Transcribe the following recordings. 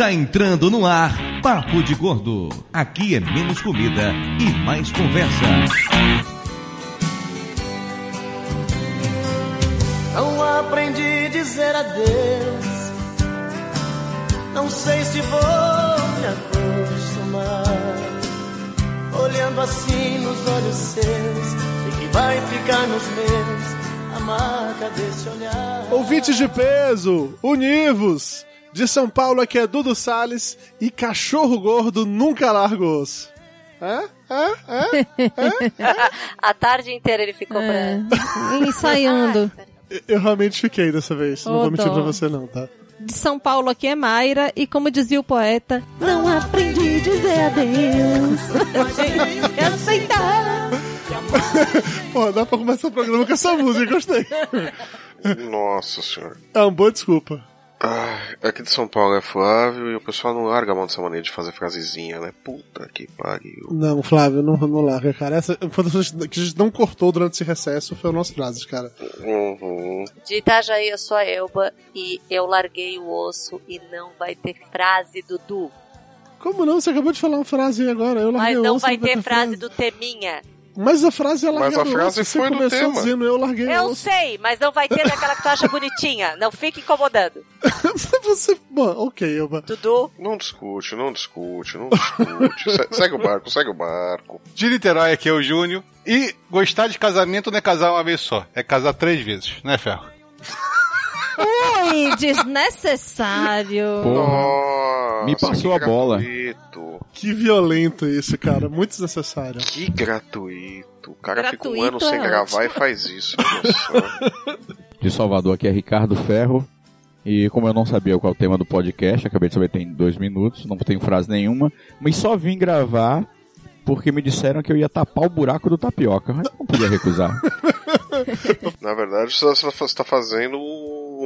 Está entrando no ar Papo de Gordo. Aqui é menos comida e mais conversa. Não aprendi a dizer adeus. Não sei se vou me acostumar. Olhando assim nos olhos seus, sei que vai ficar nos meus a marca desse olhar. Ouvintes de peso, univos! De São Paulo aqui é Dudu Salles e cachorro gordo nunca larga o osso. É? É? É? A tarde inteira ele ficou É. pra. Ensaiando. Eu realmente fiquei dessa vez. Não Ô, vou mentir dó. pra você não, tá? De São Paulo aqui é Mayra e como dizia o poeta, não aprendi a dizer adeus. É aceitar. Pô, dá pra começar o programa com essa música, gostei. Nossa senhora. É uma boa desculpa. Ah, aqui de São Paulo é Flávio e o pessoal não larga a mão dessa maneira de fazer frasezinha, né? Puta que pariu. Não, Flávio, não, não larga, cara. Essa foi das coisas que a gente não cortou durante esse recesso, foi o nosso frases, cara. Uhum. De Itajaí, eu sou a Elba e eu larguei o osso e não vai ter frase Dudu. Como não? Você acabou de falar uma frase aí agora. Eu larguei Mas o não osso, vai ter frase do Teminha. Mas a frase é Mas largar a frase. Você foi começou tema. dizendo eu larguei o Eu osso. sei, mas não vai ter daquela que tu acha bonitinha. Não fique incomodando. Você... Bom, ok, Elba. Dudu, Não discute, não discute, não discute. Se- segue o barco, segue o barco. De Niterói aqui é o Júnior. E gostar de casamento não é casar uma vez só, é casar três vezes, né, Ferro? Ui, desnecessário. Nossa, Me passou a bola. Gratuito. Que violento isso, cara. Muito desnecessário. Que gratuito. O cara fica um Gratuito ano sem é gravar e faz isso. De Salvador aqui é Ricardo Ferro. E como eu não sabia qual é o tema do podcast, acabei de saber tem dois minutos, não tenho frase nenhuma, mas só vim gravar porque me disseram que eu ia tapar o buraco do tapioca. Mas eu não podia recusar. Na verdade, você está fazendo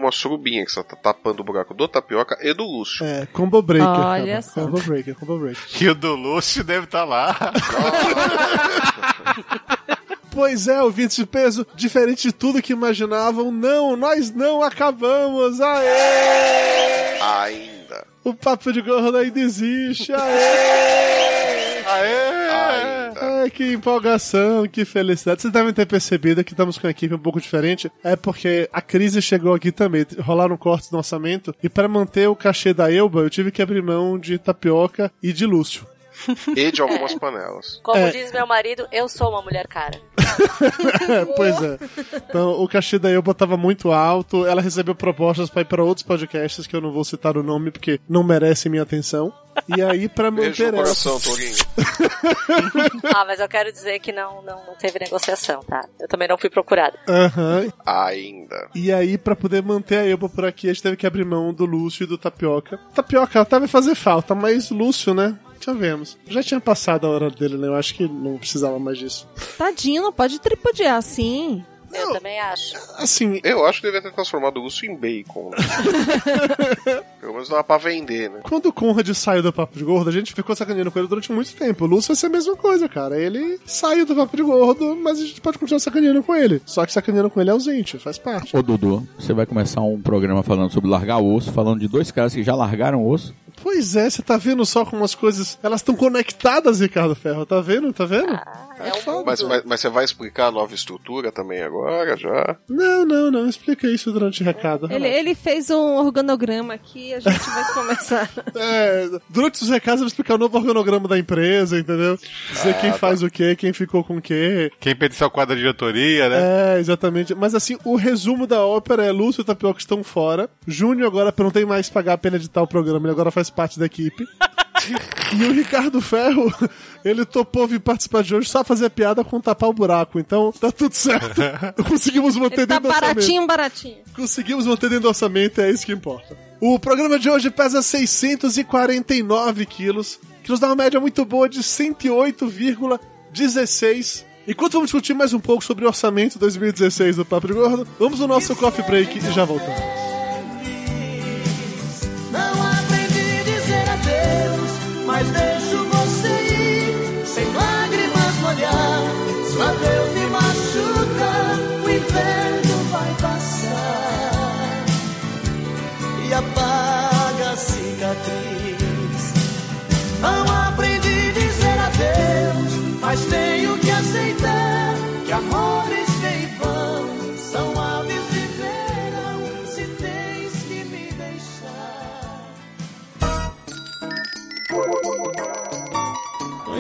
uma surubinha, que você tá tapando o buraco do tapioca e do Lúcio. É, combo breaker. Olha cara. só. Combo breaker, combo breaker. E o do Lúcio deve estar lá. Pois é, ouvintes de peso, diferente de tudo que imaginavam, não, nós não acabamos, aê! Ainda. O papo de gordo ainda existe, aê! Aê! Ainda. Ai, que empolgação, que felicidade. Vocês devem ter percebido que estamos com uma equipe um pouco diferente. É porque a crise chegou aqui também. Rolaram cortes no orçamento. E para manter o cachê da Elba, eu tive que abrir mão de tapioca e de Lúcio. E de algumas panelas. como É. diz meu marido, eu sou uma mulher cara. Pois é. Então, o cachê da Elba tava muito alto. Ela recebeu propostas para ir para outros podcasts que eu não vou citar o nome porque não merecem minha atenção. E aí, para Beijo manter no essa. coração. Ah, mas eu quero dizer que não, não, não teve negociação, tá? Eu também não fui procurada. Aham. Ainda. E aí, pra poder manter a Elba por aqui, a gente teve que abrir mão do Lúcio e do Tapioca. Tapioca até vai fazer falta, mas Lúcio, né? Já vemos. Já tinha passado a hora dele, né? Eu acho que não precisava mais disso. Tadinho, não pode tripudiar assim. Eu também acho. Assim, Eu acho que devia ter transformado o Lúcio em bacon. Né? Pelo menos dava pra vender, né? quando o Conrad saiu do Papo de Gordo, a gente ficou sacaneando com ele durante muito tempo. O Lúcio vai ser a mesma coisa, cara. Ele saiu do Papo de Gordo, mas a gente pode continuar sacaneando com ele. Só que sacaneando com ele é ausente, faz parte. Ô Dudu, você vai começar um programa falando sobre largar o osso, falando de dois caras que já largaram o osso. Pois é, você tá vendo só como as coisas. Elas estão conectadas, Ricardo Ferro. Tá vendo? Tá vendo? É um foda. Mas, mas, mas você vai explicar a nova estrutura também agora, já? Não, não, não. Explica isso durante o recado. Ele, ele fez um organograma aqui, a gente vai começar. É, durante os recados eu vou explicar o novo organograma da empresa, entendeu? Dizer quem faz o quê, quem ficou com o quê. Quem pertence ao quadro da diretoria, né? É, exatamente. Mas assim, o resumo da ópera é Lúcio e Tapioca estão fora. Júnior agora não tem mais que pagar a pena de editar o programa, ele agora faz parte da equipe. e o Ricardo Ferro, ele topou vir participar de hoje só fazer piada com tapar o buraco. Então, tá tudo certo. Conseguimos manter Ele tá dentro do orçamento. baratinho, baratinho. Conseguimos manter dentro do orçamento, é isso que importa. O programa de hoje pesa 649 quilos, que nos dá uma média muito boa de 108,16. Enquanto vamos discutir mais um pouco sobre o orçamento 2016 do Papo de Gordo, vamos no nosso coffee break e já voltamos.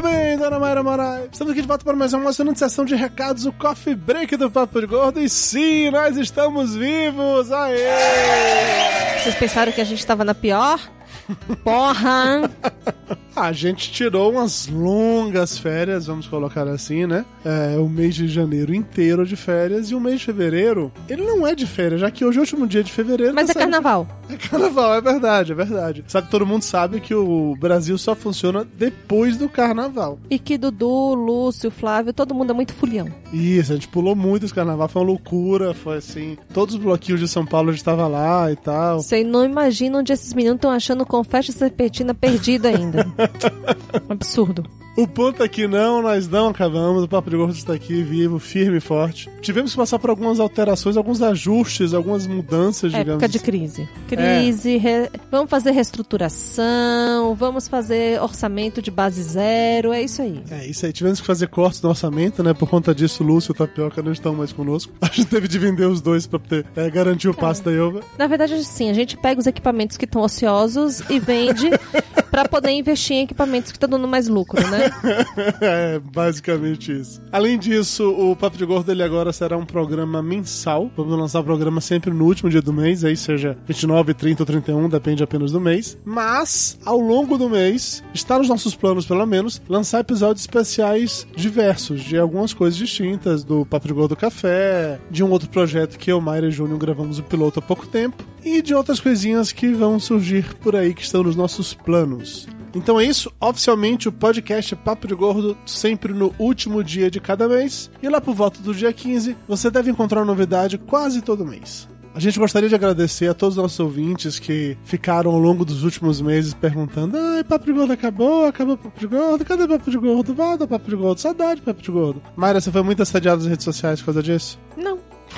Muito bem, dona Mayra Moraes. Estamos aqui de volta para mais uma emocionante sessão de recados, o Coffee Break do Papo de Gordo. E sim, nós estamos vivos! Aê! Vocês pensaram que a gente tava na pior? Porra! A gente tirou umas longas férias, vamos colocar assim, né? É, o mês de janeiro inteiro de férias e o mês de fevereiro, ele não é de férias, já que hoje é o último dia de fevereiro. Mas tá é carnaval. É carnaval, é verdade, é verdade. Sabe que todo mundo sabe que o Brasil só funciona depois do carnaval. E que Dudu, Lúcio, Flávio, todo mundo é muito fulião. Isso, a gente pulou muito esse carnaval, foi uma loucura, foi assim. Todos os bloquinhos de São Paulo a gente tava lá e tal. Você não imagina onde esses meninos estão achando confete serpentina perdido ainda. Absurdo. O ponto é que não, nós não acabamos. O Papo de Gordo está aqui, vivo, firme e forte. Tivemos que passar por algumas alterações, alguns ajustes, algumas mudanças, digamos. Época de crise. Crise, re- vamos fazer reestruturação, vamos fazer orçamento de base zero, é isso aí. É, isso aí. Tivemos que fazer cortes no orçamento, né? Por conta disso, o Lúcio e o Tapioca não estão mais conosco. A gente teve de vender os dois pra poder é, garantir o passe da Yoba. Na verdade, sim, a gente pega os equipamentos que estão ociosos e vende pra poder investir em equipamentos que estão dando mais lucro, né? é, basicamente isso. Além disso, o Papo de Gordo ele agora será um programa mensal. Vamos lançar o programa sempre no último dia do mês, aí seja 29, 30 ou 31, depende apenas do mês. Mas, ao longo do mês, está nos nossos planos, pelo menos, lançar episódios especiais diversos, de algumas coisas distintas, do Papo de Gordo Café, de um outro projeto que eu, Mayra e Júnior gravamos o piloto há pouco tempo, e de outras coisinhas que vão surgir por aí que estão nos nossos planos. Então é isso, oficialmente o podcast Papo de Gordo sempre no último dia de cada mês. E lá por volta do dia 15, você deve encontrar novidade quase todo mês. A gente gostaria de agradecer a todos os nossos ouvintes que ficaram ao longo dos últimos meses perguntando: Ai, Papo de Gordo acabou, acabou o Papo de Gordo, cadê o Papo de Gordo? Volta, Papo de Gordo, saudade, Papo de Gordo. Mayra, você foi muito assediada nas redes sociais por causa disso? Não.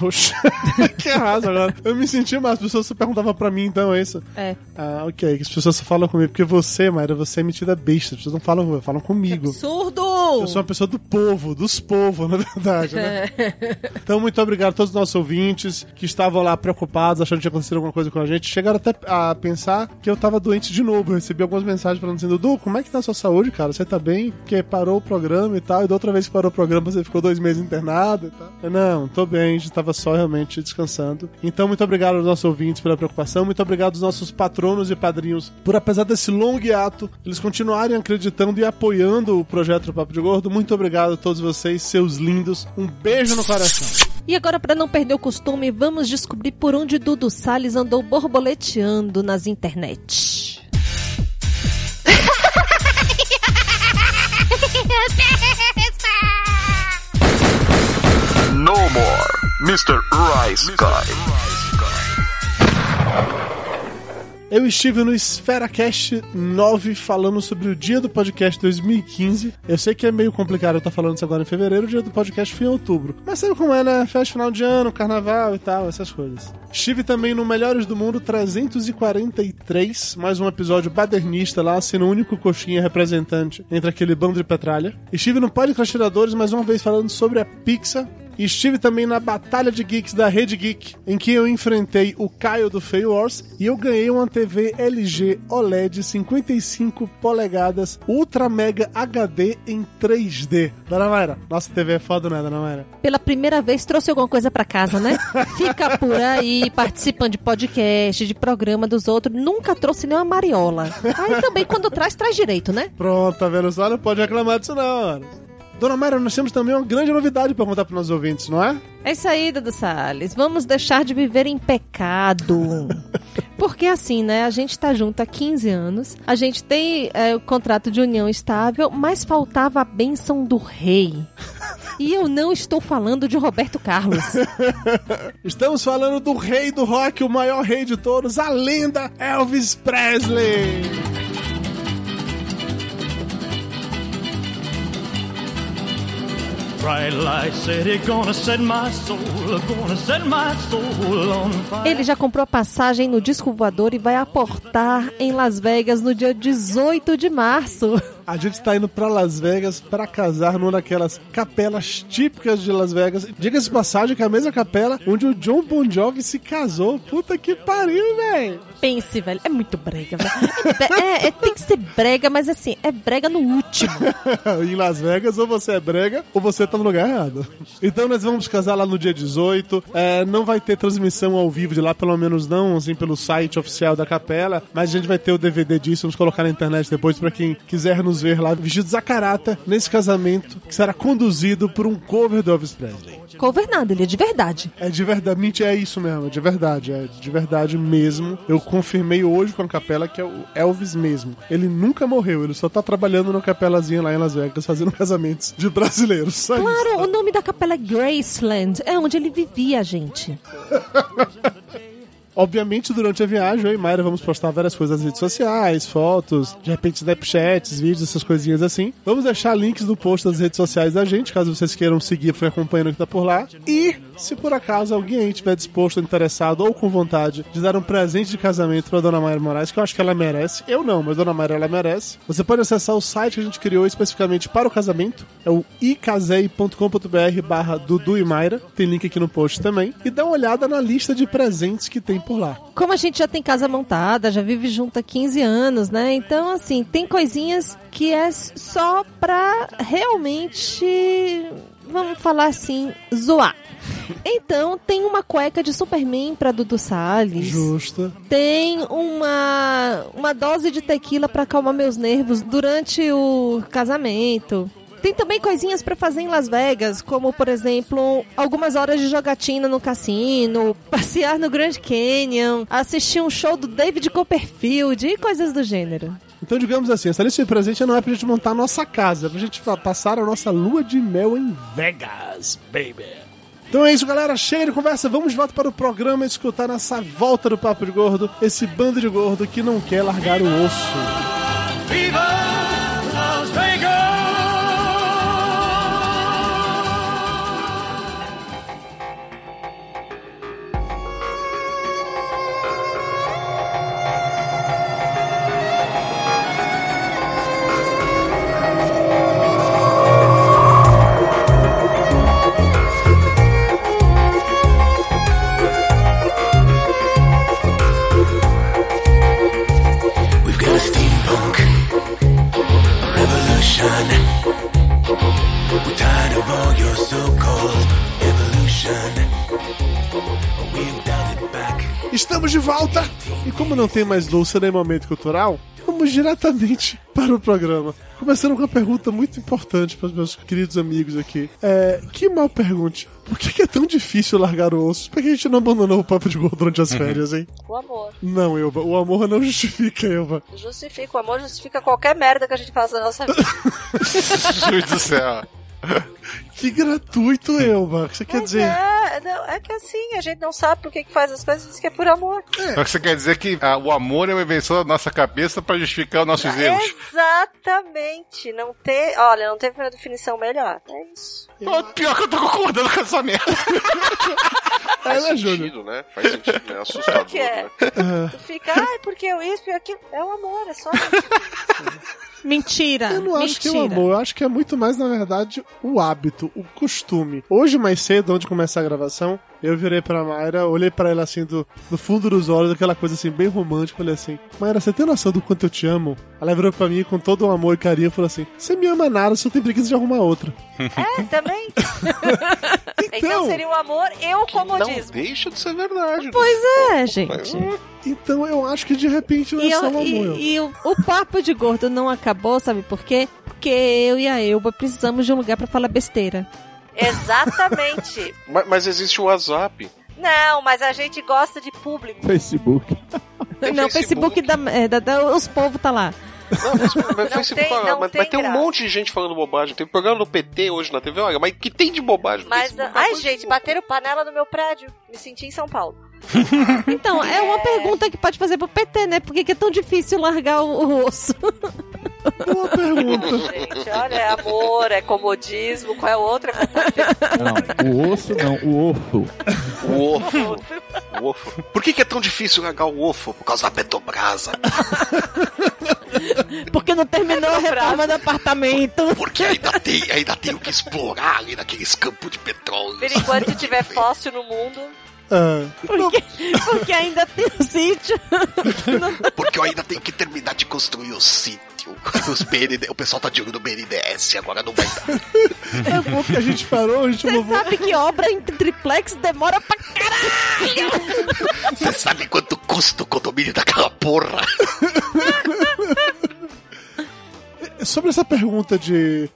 Poxa, que arraso agora. Eu me senti mal, as pessoas só perguntavam pra mim, então é isso? É. Ah, ok, que as pessoas só falam comigo, porque você, Mayra, você é metida besta, as pessoas não falam comigo, falam comigo. Absurdo! Eu sou uma pessoa do povo, dos povos, na verdade, né? Então, muito obrigado a todos os nossos ouvintes que estavam lá preocupados, achando que tinha acontecido alguma coisa com a gente. Chegaram até a pensar que eu tava doente de novo. Eu recebi algumas mensagens falando assim: Dudu, como é que tá a sua saúde, cara? Você tá bem? Porque parou o programa e tal. E da outra vez que parou o programa, você ficou dois meses internado e tal. Eu, não, tô bem, a gente tava só realmente descansando. Então, muito obrigado aos nossos ouvintes pela preocupação. Muito obrigado aos nossos patronos e padrinhos por, apesar desse longo hiato, eles continuarem acreditando e apoiando o projeto do Papo de Gordo. Muito obrigado a todos vocês, seus lindos. Um beijo no coração. E agora, para não perder o costume, vamos descobrir por onde Dudu Salles andou borboleteando nas internet. No more, Mr. Rice Guy. Eu estive no EsferaCast 9 falando sobre o dia do podcast 2015. Eu sei que é meio complicado eu estar falando isso agora em fevereiro, o dia do podcast foi em outubro. Mas sabe como é, né? Festa final de ano, carnaval e tal, essas coisas. Estive também no Melhores do Mundo 343, mais um episódio badernista lá, sendo o único coxinha representante entre aquele bando de petralha. Estive no Podcast Tiradores mais uma vez falando sobre a Pixar. E estive também na Batalha de Geeks da Rede Geek, em que eu enfrentei o Caio do Fail Wars e eu ganhei uma TV LG OLED 55 polegadas Ultra Mega HD em 3D. Dona Mayra, nossa TV é foda, né, Dona Mayra? Pela primeira vez trouxe alguma coisa pra casa, né? Fica por aí, participando de podcast, de programa dos outros, nunca trouxe nenhuma mariola. Aí também, quando traz, traz direito, né? Pronto, tá vendo só? Não pode reclamar disso não, mano. Dona Mayra, nós temos também uma grande novidade pra contar pros nossos ouvintes, não é? É isso aí, Dudu Salles. Vamos deixar de viver em pecado. Porque assim, né? A gente tá junto há 15 anos, a gente tem é, o contrato de união estável, mas faltava a bênção do rei. E eu não estou falando de Roberto Carlos. Estamos falando do rei do rock, o maior rei de todos, a lenda Elvis Presley. Ele já comprou passagem no disco voador e vai aportar em Las Vegas no dia 18 de março. A gente tá indo pra Las Vegas pra casar numa daquelas capelas típicas de Las Vegas. Diga-se passagem que é a mesma capela onde o John Bon Jovi se casou. Puta que pariu, velho. Pense, velho, é muito brega, velho. É, é- tem que ser brega, mas assim, é brega no último. em Las Vegas, ou você é brega, ou você tá no lugar errado. Então nós vamos casar lá no dia 18. É, não vai ter transmissão ao vivo de lá, pelo menos não, assim, pelo site oficial da capela. Mas a gente vai ter o DVD disso, vamos colocar na internet depois pra quem quiser nos ver lá, vestidos a carata, nesse casamento, que será conduzido por um cover do Elvis Presley. Cover nada, ele é de verdade. É de verdade, mentira, é isso mesmo, é de verdade, é de verdade mesmo. Eu confirmei hoje com a capela que é o Elvis mesmo. Ele nunca morreu, ele só tá trabalhando na capelazinha lá em Las Vegas, fazendo casamentos de brasileiros. Só isso. Claro, o nome da capela é Graceland, é onde ele vivia, gente. Obviamente, durante a viagem, eu e Mayra vamos postar várias coisas nas redes sociais, fotos, de repente Snapchats, vídeos, essas coisinhas assim. Vamos deixar links no post das redes sociais da gente, caso vocês queiram seguir para acompanhando o que tá por lá. E, se por acaso alguém estiver disposto, interessado ou com vontade de dar um presente de casamento pra Dona Mayra Moraes, que eu acho que ela merece, eu não, mas Dona Mayra ela merece, você pode acessar o site que a gente criou especificamente para o casamento, é o icasei.com.br barra Dudu e Mayra, tem link aqui no post também, e dá uma olhada na lista de presentes que tem por lá. Como a gente já tem casa montada, já vive junto há 15 anos, né? Então, assim, tem coisinhas que é só pra realmente, vamos falar assim, zoar. Então, tem uma cueca de Superman pra Dudu Salles. Justa. Tem uma, uma dose de tequila pra acalmar meus nervos durante o casamento. Tem também coisinhas pra fazer em Las Vegas, como por exemplo, algumas horas de jogatina no cassino, passear no Grand Canyon, assistir um show do David Copperfield e coisas do gênero. Então, digamos assim, essa lista de presente não é pra gente montar a nossa casa, é pra gente passar a nossa lua de mel em Vegas, baby. Então é isso, galera. Chega de conversa. Vamos de volta para o programa e escutar nessa volta do Papo de Gordo esse bando de gordo que não quer largar o osso. Viva We're tired of all your so-called evolution. We've it back. Estamos de volta! E como não tem mais louça nem momento cultural, vamos diretamente para o programa. Começando com uma pergunta muito importante para os meus queridos amigos aqui. É, que mal pergunte. Por que, que é tão difícil largar o osso? Por que a gente não abandonou o papo de gordo durante as férias, hein? O amor. Não, Elba. O amor não justifica, Elba. Justifica, o amor justifica qualquer merda que a gente faça na nossa vida. Jesus do céu. Que gratuito, Elba. O que você quer dizer? É, não, é que assim, a gente não sabe por que que faz as coisas, diz que é por amor. Então você quer dizer que ah, o amor é uma invenção da nossa cabeça pra justificar os nossos erros? Exatamente. Não ter. Olha, não teve uma definição melhor. É isso. Pior que eu tô concordando com essa merda. Faz É, né, sentido, né? Faz sentido, né? Assustador, que é? né? Tu fica, ai, porque eu isso, porque aquilo. É o amor, é só isso. Mentira. Eu não acho que é o mentira. amor, eu acho que é muito mais, na verdade, o hábito, o costume. Hoje, mais cedo, antes de começar a gravação, eu virei pra Mayra, olhei pra ela assim, do, do fundo dos olhos, aquela coisa assim, bem romântica, falei assim, Mayra, você tem noção do quanto eu te amo? Ela virou pra mim com todo o amor e carinho e falou assim, você me ama nada, só tem preguiça de arrumar outra. É, também. então, seria um amor e o Não comodismo. deixa de ser verdade. né? Pois é, gente. Então eu acho que de repente não é E, só o amor. e- e o, o papo de gordo não acabou, sabe por quê? Porque eu e a Elba precisamos de um lugar pra falar besteira. Exatamente. Mas, mas existe o WhatsApp. Não, mas a gente gosta de público. Facebook. não, o Facebook, da, é, da- da- os povos tá lá. Não, mas, mas vai ser- tem- mas- não mas tem vai ter um monte de gente falando bobagem. Tem um programa no PT hoje na TV, olha, mas que tem de bobagem? Mas, ai, gente, bateram panela no meu prédio. Me senti em São Paulo. Então, é uma pergunta que pode fazer pro PT, né? Por que, que é tão difícil largar o, o osso? Boa pergunta. Gente, olha, é amor, é comodismo, qual é o outro? É comodismo. Não, o osso não, o ofo. O ofo. O ofo. Por que, que é tão difícil largar o ofo? Por causa da Petrobras. Porque não terminou a reforma do apartamento. Porque ainda tem, ainda tem o que explorar ali naqueles campos de petróleo. Por enquanto tiver fóssil no mundo, Ah, Porque, porque ainda tem o sítio. Porque eu ainda tenho que terminar de construir o sítio. Os BND, o pessoal tá de olho no BNDES, agora não vai dar. é bom que a gente parou, a gente Você sabe que obra em triplex demora pra caralho. Você sabe quanto custa o condomínio daquela porra? Sobre essa pergunta de.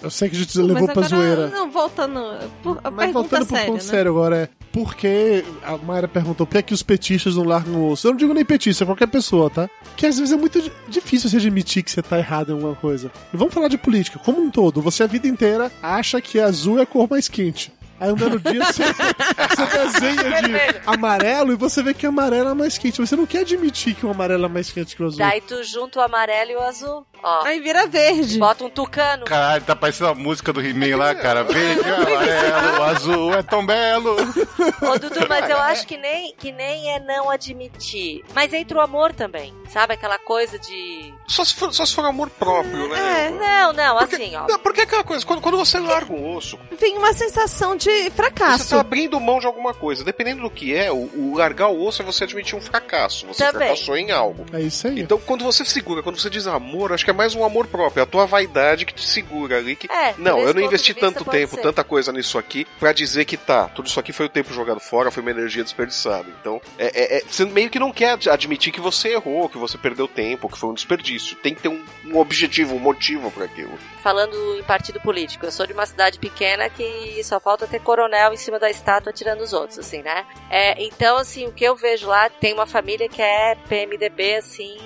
Eu sei que a gente levou Mas pra agora, zoeira. Não, voltando. Por, a Mas pergunta voltando pro séria, ponto né? sério agora, é por que a Mayra perguntou por que, é que os petistas não largam o osso? Eu não digo nem petista, é qualquer pessoa, tá? Que às vezes é muito di- difícil você admitir que você tá errado em alguma coisa. E vamos falar de política, como um todo. Você a vida inteira acha que azul é a cor mais quente. Aí um belo dia você, você desenha de amarelo e você vê que amarelo é mais quente. Você não quer admitir que o amarelo é mais quente que o azul. daí tu junta o amarelo e o azul. Ó, Aí vira verde. bota um tucano. Caralho, tá parecendo a música do He-Man lá, cara. Verde, amarelo, azul, é tão belo. Ô, Dudu, mas eu acho que nem, que nem é não admitir. Mas entra o amor também. Sabe aquela coisa de. Só se for, só se for amor próprio, né? É, não, não, assim, ó. Não, porque é aquela coisa, quando, quando você larga um osso, Vem uma sensação de você fracasso. tá abrindo mão de alguma coisa. Dependendo do que é, o, o largar o osso é você admitir um fracasso. Você Também. fracassou em algo. É isso aí. Então, quando você segura, quando você diz amor, acho que é mais um amor próprio. É a tua vaidade que te segura ali. Que... É, não, eu não investi tanto tempo, ser. tanta coisa nisso aqui, pra dizer que tá, tudo isso aqui foi o tempo jogado fora, foi uma energia desperdiçada. Então, é, é- é- você meio que não quer ad- admitir que você errou, que você perdeu tempo, que foi um desperdício. Tem que ter um, um objetivo, um motivo pra aquilo. Falando em partido político, eu sou de uma cidade pequena que só falta ter coronel em cima da estátua tirando os outros, assim, né? É, então, assim, o que eu vejo lá, tem uma família que é PMDB, assim,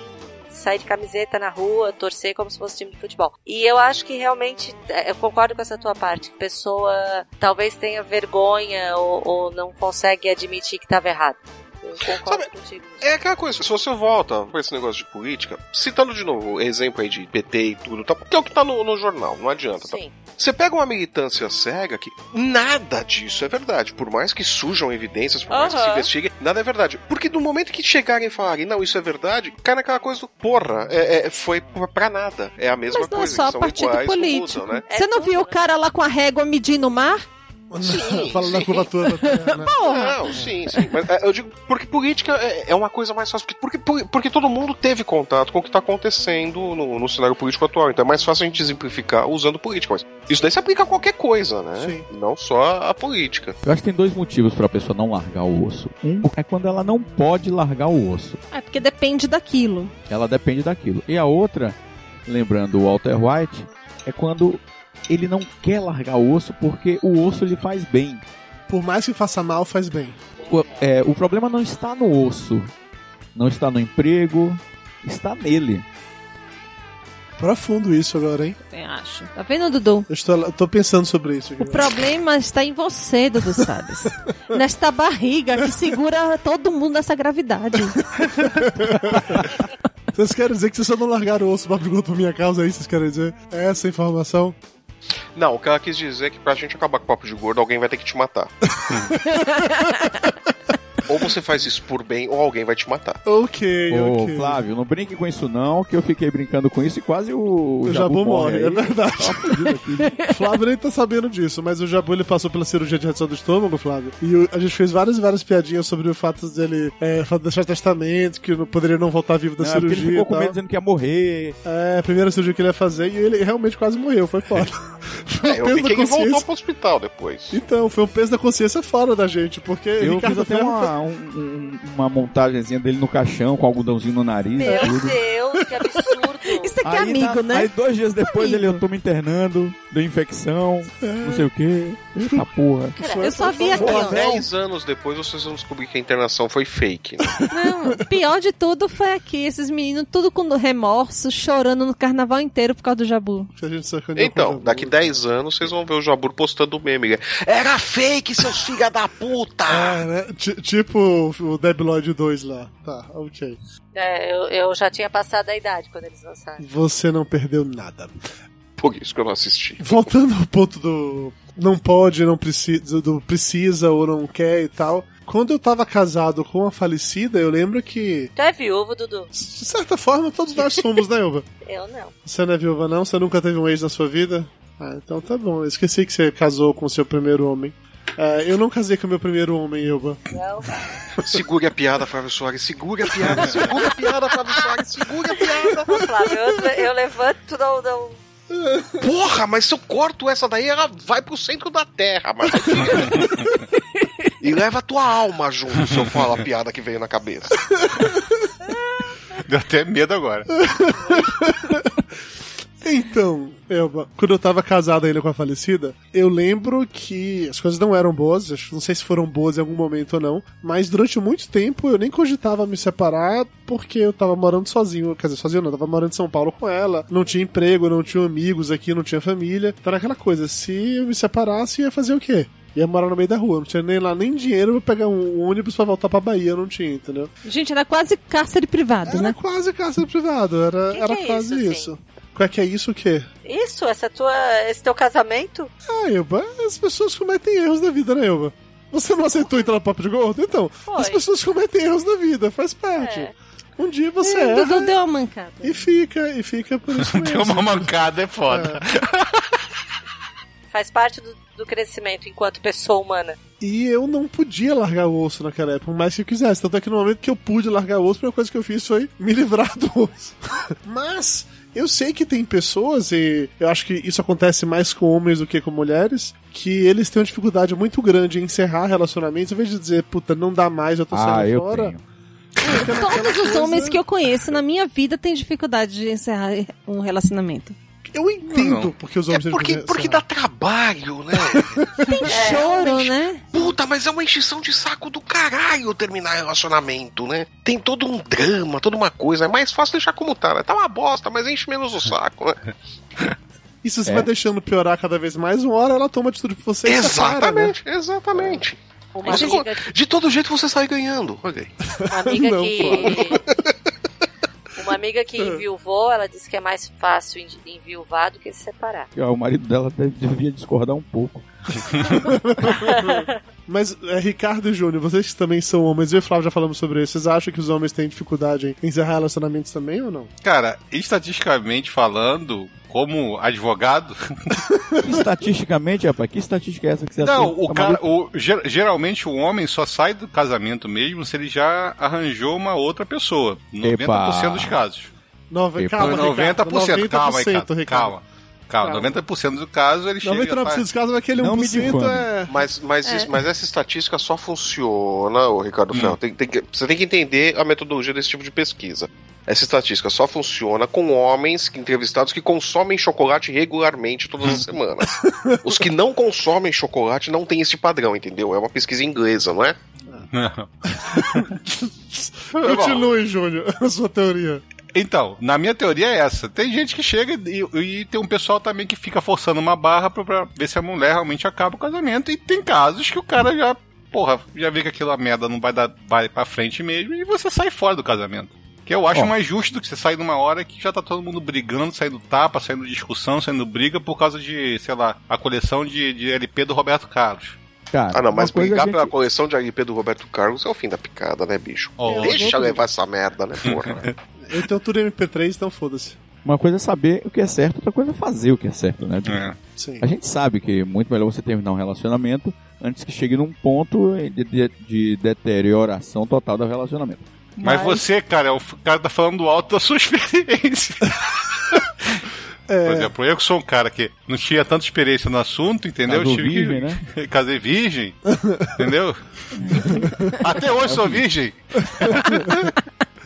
sair de camiseta na rua, torcer como se fosse time de futebol. E eu acho que realmente, é, eu concordo com essa tua parte, que pessoa talvez tenha vergonha ou, ou não consegue admitir que estava errado. Contigo. É aquela coisa, se você volta pra esse negócio de política, citando de novo o exemplo aí de PT e tudo, tá, que é o que tá no, no jornal, não adianta. Tá? Sim. Você pega uma militância cega que nada disso é verdade. Por mais que surjam evidências, por mais que se Aham. investiguem, nada é verdade. Porque no momento que chegarem e falarem, não, isso é verdade, cai naquela coisa do porra, é, é- foi pra- nada. É a mesma Mas não é coisa. só são partido iguais, político. mudam, né? Você não viu o cara lá com a régua medindo o mar? Sim, Fala da curvatura da Terra, né? Não, sim, sim. Mas é, eu digo, porque política é, é uma coisa mais fácil. Porque, porque, porque todo mundo teve contato com o que está acontecendo no, no cenário político atual. Então é mais fácil a gente exemplificar usando política. Mas isso daí se aplica a qualquer coisa, né? Sim. Não só a política. Eu acho que tem dois motivos pra pessoa não largar o osso. Um é quando ela não pode largar o osso. É porque depende daquilo. Ela depende daquilo. E a outra, lembrando o Walter White, é quando ele não quer largar o osso porque o osso lhe faz bem. Por mais que faça mal, faz bem. O, é, o problema não está no osso, não está no emprego, está nele. Profundo isso agora, hein? Eu acho. Tá vendo, Dudu? Eu estou, eu tô pensando sobre isso. O problema está em você, Dudu Salles. Nesta barriga que segura todo mundo nessa gravidade. Vocês querem dizer que vocês só não largaram o osso pra pergunta por minha causa aí? Vocês querem dizer É essa informação? Não, o que ela quis dizer é que pra gente acabar com o papo de gordo, alguém vai ter que te matar. ou você faz isso por bem, ou alguém vai te matar. Ok, Ô, ok. Flávio, não brinque com isso não, que eu fiquei brincando com isso e quase o, O Jabu morre, aí. é verdade. Tá. Flávio nem tá sabendo disso, mas o Jabu ele passou pela cirurgia de redução do estômago, Flávio. E o- a gente fez várias e várias piadinhas sobre o fato dele é, deixar testamento, que não poderia não voltar vivo da Não, porque cirurgia. ele ficou com medo dizendo que ia morrer. É, a primeira cirurgia que ele ia fazer e ele realmente quase morreu, foi foda. Foi um É, eu peso vi da que ele voltou pro hospital depois. Então, foi um peso da consciência fora da gente, porque Eu Ricardo fiz até Ferro uma, um- um- uma montagenzinha dele no caixão, com algodãozinho no nariz Meu tudo. Deus, que absurdo. Isso aqui é Aí, amigo, na- né? Aí dois dias depois Amigo. ele, eu tô me internando. deu infecção, não sei o quê. Eita porra. Eu só vi aqui, ó. 10 anos depois vocês vão descobrir que a internação foi fake. né? Não, pior de tudo foi aqui, esses meninos tudo com remorso, chorando no carnaval inteiro por causa do Jabu. Então, Jabu. daqui 10 anos vocês vão ver o Jabur postando o meme. né? Era fake, seus filha da puta! É, né? Ti- Tipo o Debiloid 2 lá. Tá, ok. É, eu, eu já tinha passado a idade quando eles lançaram. Você não perdeu nada. Por isso que eu não assisti. Voltando ao ponto do não pode, não precisa, do precisa ou não quer e tal. Quando eu tava casado com a falecida, eu lembro que, Tu é viúvo, Dudu? de certa forma, todos nós somos, né, Elba? Eu não. Você não é viúva, não? Você nunca teve um ex na sua vida? Ah, então tá bom. Eu esqueci que você casou com o seu primeiro homem. É, eu não casei com o meu primeiro homem, Elba. Não. Segure a piada, Flávio Soares. Segure a piada, segure a piada, Flávio Soares. Segure a piada. Ô, Flávio, eu, eu levanto, não, não. Porra, mas se eu corto essa daí, ela vai pro centro da terra, mas... E leva a tua alma junto se eu falar a piada que veio na cabeça. Deu até medo agora. Então, Elba, quando eu tava casado ainda com a falecida, eu lembro que as coisas não eram boas, acho- não sei se foram boas em algum momento ou não, mas durante muito tempo eu nem cogitava me separar porque eu tava morando sozinho, quer dizer, sozinho não, eu tava morando em São Paulo com ela, não tinha emprego, não tinha amigos aqui, não tinha família, então era aquela coisa, se eu me separasse, ia fazer o quê? Ia morar no meio da rua, não tinha nem lá nem dinheiro pra pegar um ônibus pra voltar pra Bahia, não tinha, entendeu? Gente, era quase cárcere privado, Era né? quase cárcere privado, era, Que era que é quase isso, assim? Qual é que é isso o quê? Isso, essa tua, esse teu casamento? Ah, Elba, as pessoas cometem erros na vida, né, Elba? Você não aceitou entrar no papo de gordo? Então, Foi. as pessoas cometem erros na vida, faz parte. É. Um dia você É, Dudu erra deu uma mancada. e fica, e fica por isso mesmo. Deu uma mancada, é foda. Faz parte do, do crescimento enquanto pessoa humana. E eu não podia largar o osso naquela época, por mais que eu quisesse. Tanto é que no momento que eu pude largar o osso, a primeira coisa que eu fiz foi me livrar do osso. Mas eu sei que tem pessoas, e eu acho que isso acontece mais com homens do que com mulheres, que eles têm uma dificuldade muito grande em encerrar relacionamentos, em vez de dizer, puta, não dá mais, eu tô saindo Ah, eu fora. tenho. Todos os homens que eu conheço na minha vida têm dificuldade de encerrar um relacionamento. Eu entendo Não. porque os É homens têm porque, porque dá trabalho, né? Tem choro, né? Puta, mas é uma encheção de saco do caralho terminar relacionamento, né? Tem todo um drama, toda uma coisa. É mais fácil deixar como tá, né? Tá uma bosta, mas enche menos o saco, né? E se você É. vai deixando piorar cada vez mais, uma hora ela toma atitude por você e separa, né? exatamente, exatamente. Uma Mas, amiga, de todo jeito você sai ganhando. Olha aí. uma amiga Não, que. Uma amiga que enviuvou, ela disse que é mais fácil en- enviuvar do que se separar. Ah, O marido dela devia discordar um pouco. Mas, é, Ricardo e Júnior, vocês que também são homens, eu e o Flávio já falamos sobre isso, vocês acham que os homens têm dificuldade em encerrar relacionamentos também ou não? Cara, estatisticamente falando, como advogado, Estatisticamente, rapaz, que estatística é essa que você não, o Tá cara, o, ger- geralmente o homem só sai do casamento mesmo se ele já arranjou uma outra pessoa. 90% Epa. dos casos. Nove, calma, 90%, Ricardo, 90%, calma, Ricardo. calma. Calma, Calma. 90% do caso ele chega. 99% tá- dos casos, mas aquele Não me 1% difame. é... Mas, mas, isso- mas essa estatística só funciona, ô Ricardo Hum. Ferro. Tem, tem que- você tem que entender a metodologia desse tipo de pesquisa. Essa estatística só funciona com homens entrevistados que consomem chocolate regularmente todas as semanas. Os que não consomem chocolate não têm esse padrão, entendeu? É uma pesquisa inglesa, não é? Não. Continue, Júnior, a sua teoria. Então, na minha teoria é essa. Tem gente que chega e, e tem um pessoal também que fica forçando uma barra pra, pra ver se a mulher realmente acaba o casamento. E tem casos que o cara já, porra, já vê que aquilo a merda não vai dar vai pra frente mesmo e você sai fora do casamento. Que eu acho Ó. mais justo do que você sair numa hora que já tá todo mundo brigando, saindo tapa, saindo discussão, saindo briga por causa de, sei lá, a coleção de, de LP do Roberto Carlos. Cara, Ah, não, mas brigar a gente- pela coleção de LP do Roberto Carlos é o fim da picada, né, bicho? Oh. Deixa levar essa merda, né, porra? Eu tenho tudo em MP3, então foda-se. Uma coisa é saber o que é certo, outra coisa é fazer o que é certo, né? É. Sim. A gente sabe que é muito melhor você terminar um relacionamento antes que chegue num ponto de, de- de deterioração total do relacionamento. Mas, você, cara, é o cara tá falando alto da sua experiência. É. Por exemplo, eu que sou um cara que não tinha tanta experiência no assunto, entendeu? Casou Tive virgem, que... né? Casei virgem, entendeu? Até hoje sou virgem.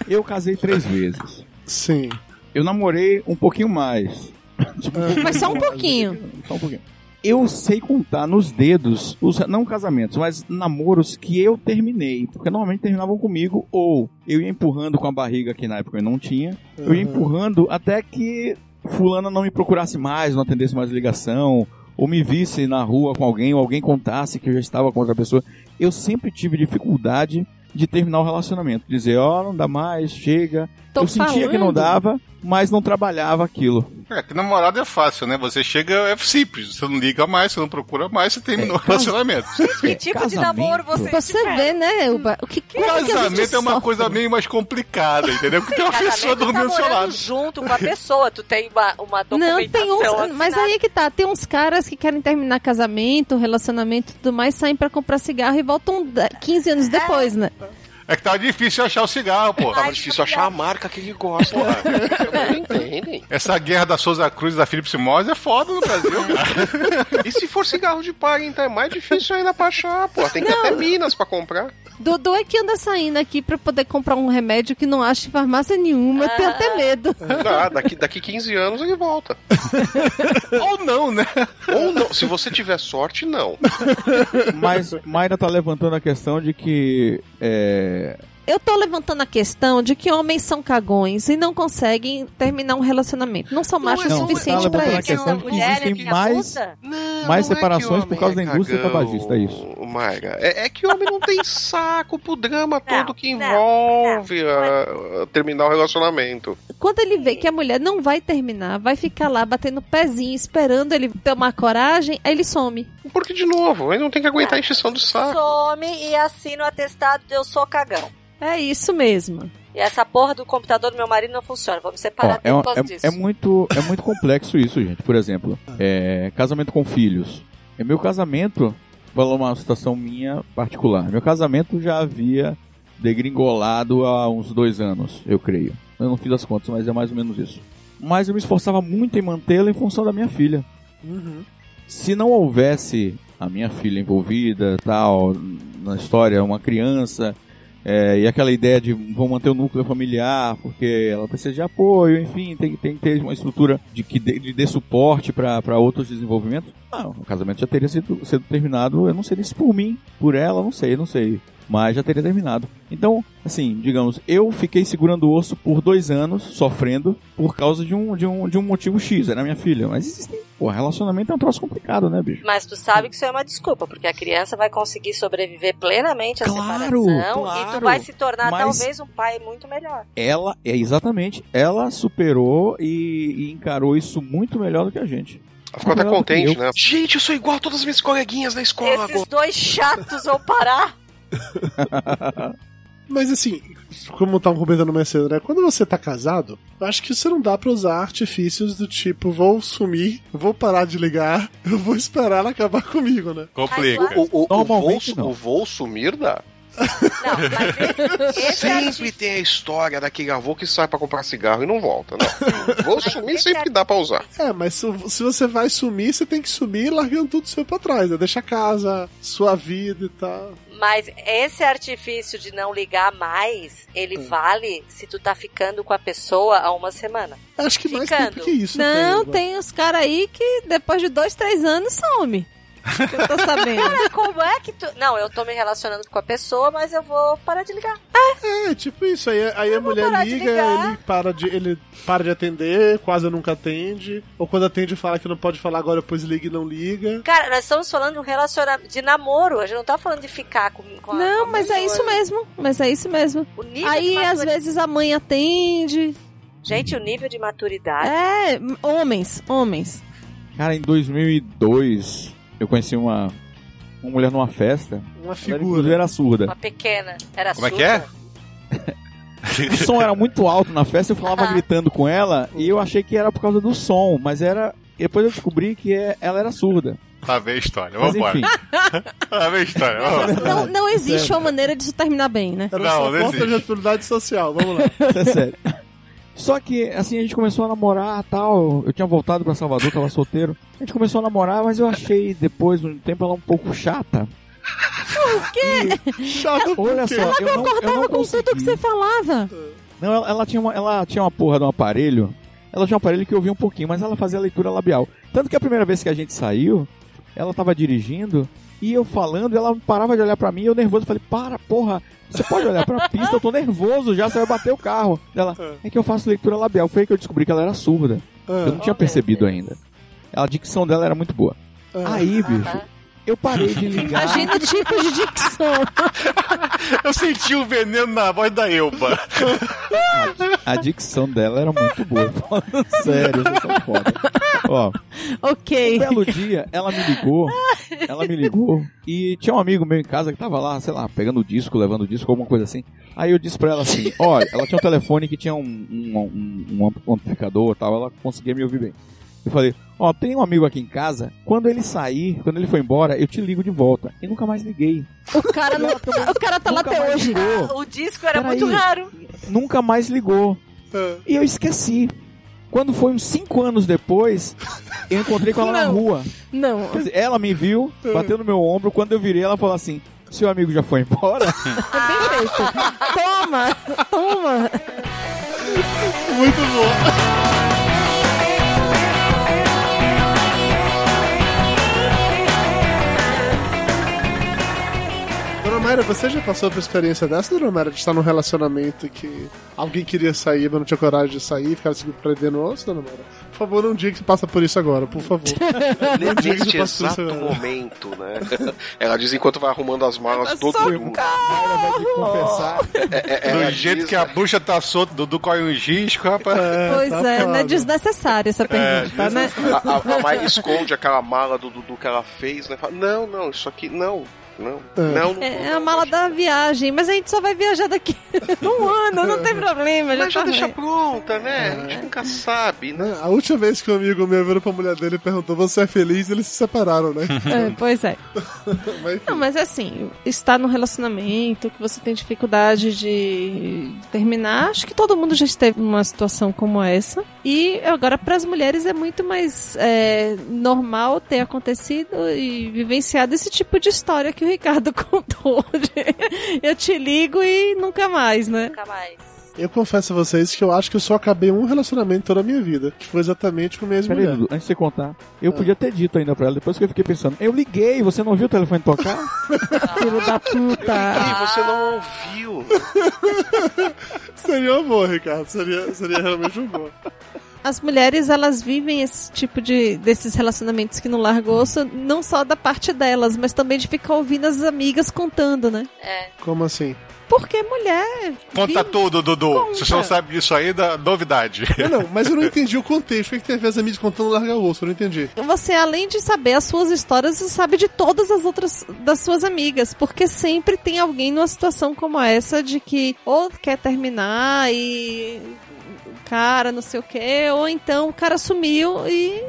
Eu casei três vezes. Sim. Eu namorei um pouquinho mais. Tipo, Mas só um pouquinho. Só um pouquinho. Eu sei contar nos dedos, os, não casamentos, mas namoros que eu terminei. Porque normalmente terminavam comigo, ou eu ia empurrando com a barriga, que na época eu não tinha. Eu ia Uhum. empurrando até que fulana não me procurasse mais, não atendesse mais ligação, ou me visse na rua com alguém, ou alguém contasse que eu já estava com outra pessoa. Eu sempre tive dificuldade de terminar o relacionamento. Dizer, ó, não dá mais, chega. Tô eu sentia que não falando. dava, mas não trabalhava aquilo. É, que namorado é fácil, né? Você chega, é simples. Você não liga mais, você não procura mais, você terminou o relacionamento. Que tipo de namoro você Você vê, né, Uba? O que, é que gente Casamento é uma sofre? coisa meio mais complicada, entendeu? Porque tem uma Casamento, pessoa tá dormindo ao seu lado. junto com a pessoa, tu tem uma, uma Não, documentação tem uns. Mas assinada. aí é que tá. Tem uns caras que querem terminar casamento, relacionamento e tudo mais, saem pra comprar cigarro e voltam de- 15 anos depois, né? É que tava difícil achar o cigarro, pô. Tava difícil achar a marca que ele gosta. Não entendem. Essa guerra da Souza Cruz e da Philip Simões é foda no Brasil, cara. E se for cigarro de palha, então é mais difícil ainda pra achar, pô. Tem que ir até Minas pra comprar. Dudu é que anda saindo aqui pra poder comprar um remédio que não acha em farmácia nenhuma. Eu tenho até medo. Ah, daqui, daqui 15 anos ele volta. Ou não, né? Ou não. Se você tiver sorte, não. Mas Mayra tá levantando a questão de que é, eh, Eu tô levantando a questão de que homens são cagões e não conseguem terminar um relacionamento. Não são machos o não, suficiente tá pra levantando a isso. questão de que mulher é existem mais, puta? mais não é separações que por causa da é indústria cagão, tabagista, é isso. Mayra. É, é que o homem não tem saco pro drama Não, todo que não, envolve a- a terminar o relacionamento. Quando ele vê que a mulher não vai terminar, vai ficar lá batendo pezinho, esperando ele tomar coragem, aí ele some. Porque, de novo, ele não tem que aguentar a encheção do saco. Some e assina o atestado de eu sou cagão. É isso mesmo. E essa porra do computador do meu marido não funciona. Vamos Ó, separar é, tudo um- por causa é- disso. é muito, é muito complexo isso, gente. Por exemplo, é, casamento com filhos. É meu casamento, falar uma situação minha particular. Meu casamento já havia degringolado há uns dois anos, eu creio. Eu não fiz as contas, mas é mais ou menos isso. Mas eu me esforçava muito em mantê-la em função da minha filha. Uhum. Se não houvesse a minha filha envolvida, tal, na história, uma criança, é, e aquela ideia de vou manter o núcleo familiar, porque ela precisa de apoio, enfim, tem, tem que ter uma estrutura de que dê, de dê suporte para outros desenvolvimentos. Não, o casamento já teria sido, sido terminado, eu não sei se por mim, por ela, não sei, não sei. Mas já teria terminado. Então, assim, digamos, eu fiquei segurando o osso por dois anos, sofrendo, por causa de um, de um, de um motivo X, era minha filha. Mas existem. Pô, relacionamento é um troço complicado, né, bicho? Mas tu sabe que isso é uma desculpa, porque a criança vai conseguir sobreviver plenamente à Claro, separação e claro. tu vai se tornar talvez um pai muito melhor. Ela, é exatamente, ela superou e, e encarou isso muito melhor do que a gente. Ela ficou até contente, eu. né? Gente, eu sou igual a todas as minhas coleguinhas da escola Esses agora. dois chatos vão parar. Mas assim, como estavam comentando mais cedo, né? Quando você tá casado, eu acho que você não dá pra usar artifícios do tipo, vou sumir, vou parar de ligar, eu vou esperar ela acabar comigo, né? Complica. O, o, o, voo, Normalmente não. o voo sumir dá. Não, mas esse, esse Sempre tem a história daquele avô que sai pra comprar cigarro e não volta. Não. Voo sumir sempre dá pra usar. É, mas se, se você vai sumir, você tem que sumir largando tudo seu pra trás, né? Deixa a casa, sua vida e tal. Mas esse artifício de não ligar mais, ele Hum. vale se tu tá ficando com a pessoa há uma semana. Acho que mais Ficando. tempo que isso. Não, tem. tem os caras aí que depois de dois, três anos some. Eu tô sabendo. Cara, como é que tu. Não, eu tô me relacionando com a pessoa, mas eu vou parar de ligar. É, tipo isso. Aí, aí a mulher liga, ele para, de, ele para de atender, quase nunca atende. Ou quando atende, fala que não pode falar agora, depois liga e não liga. Cara, nós estamos falando de um relacionamento de namoro. A gente não tá falando de ficar com, com a Não, com a mas é isso mesmo. Mas é isso mesmo. O nível Aí, de às vezes, a mãe atende. Gente, o nível de maturidade. É, homens, homens. Cara, em 2002, eu conheci uma, uma mulher numa festa. Uma Ela, figura. inclusive, era surda. Uma pequena. Era Como é que surda? é? O som era muito alto na festa, eu falava Ah. gritando com ela e eu achei que era por causa do som, mas era. Depois eu descobri que é- ela era surda. Lá vem a história, enfim. Lá vem a história, vamos. Não, não existe uma maneira de isso terminar bem, né? Era Não, não falta de existe. atividade social. Vamos lá. É sério. Só que, assim, a gente começou a namorar tal. Eu tinha voltado pra Salvador, tava solteiro. A gente começou a namorar, mas eu achei depois de um tempo ela um pouco chata. Por quê? Chato por Olha só, eu não, eu não Concordava com tudo que consegui. você falava. Não, ela, ela tinha uma, ela tinha uma porra de um aparelho. ela tinha um aparelho que ouvia um pouquinho, mas ela fazia leitura labial. Tanto que a primeira vez que a gente saiu, ela tava dirigindo e eu falando, ela parava de olhar pra mim e eu nervoso falei: "Para, porra, você pode olhar pra pista, eu tô nervoso, já você vai bater o carro". Ela: "É que eu faço leitura labial". Foi aí que eu descobri que ela era surda. Eu não tinha percebido ainda. A dicção dela era muito boa. Aí, bicho, eu parei de ligar. Imagina o tipo de dicção. Eu senti o veneno na voz da Elba. A dicção dela era muito boa. Falando sério, vocês são foda. Ó, ok. um belo dia, ela me ligou. Ela me ligou. E tinha um amigo meu em casa que tava lá, sei lá, pegando o disco, levando o disco, alguma coisa assim. Aí eu disse pra ela assim: olha, ela tinha um telefone que tinha um, um, um- um amplificador e tal, ela conseguia me ouvir bem. Eu falei: ó, tem um amigo aqui em casa, quando ele sair, quando ele for embora, eu te ligo de volta. E nunca mais liguei. O cara, não, o cara tá lá Nunca até mais hoje. ligou. O disco era Peraí. muito raro. Nunca mais ligou. E eu esqueci. Quando foi uns 5 anos depois, eu encontrei com ela na Não. rua. Não. Quer dizer, ela me viu, bateu no meu ombro. Quando eu virei, ela falou assim: Seu amigo já foi embora? Bem feito. Toma, toma. Muito bom. Mayra, você já passou por experiência dessa, Dona Mayra, de estar num relacionamento que alguém queria sair, mas não tinha coragem de sair, ficava se prendendo osso, Dona Mayra? Por favor, não diga que você passa por isso agora, por favor. Não diga que você passa por isso exato agora. momento, né? Ela diz enquanto vai arrumando as malas todo mundo. É, é, Do ela jeito diz- que a bucha tá solta, Dudu corre um risco, rapaz. Pois tá é, não é foda. desnecessária essa pergunta, né? A, a, a Mayra esconde aquela mala do Dudu que ela fez, né? Fala, não, não, isso aqui, não, não, não, não. É a mala da viagem, mas a gente só vai viajar daqui um ano, não tem problema. Já Mas já tá deixa bem. pronta, né? A gente nunca sabe, né? A última vez que um amigo meu virou pra mulher dele e perguntou: Você é feliz? Eles se separaram, né? É, pois é. Mas, Não, mas assim, estar num relacionamento que você tem dificuldade de terminar, acho que todo mundo já esteve numa situação como essa. E agora, para as mulheres, é muito mais é, normal ter acontecido e vivenciado esse tipo de história que o Ricardo contou. eu te ligo e nunca mais, né? Nunca mais. eu confesso a vocês que eu acho que eu só acabei um relacionamento toda a minha vida, que foi exatamente com. Dudu, antes de você contar, eu podia ter dito ainda pra ela, depois que eu fiquei pensando, eu liguei, você não viu o telefone tocar? Filho da puta. E você não ouviu. Seria uma boa, Ricardo. Seria, seria realmente uma boa. As mulheres, elas vivem esse tipo de desses relacionamentos que não largam osso, não só da parte delas, mas também de ficar ouvindo as amigas contando, né? É. Como assim? Porque mulher. Conta tudo, Dudu. Conta. Se você não sabe disso aí, dá novidade. Não, não, mas eu não entendi o contexto. O que, que tem a ver as amigas contando largar o osso? Eu não entendi. Você, além de saber as suas histórias, você sabe de todas as outras das suas amigas. Porque sempre tem alguém numa situação como essa de que ou quer terminar e. Cara, não sei o que, ou então o cara sumiu e.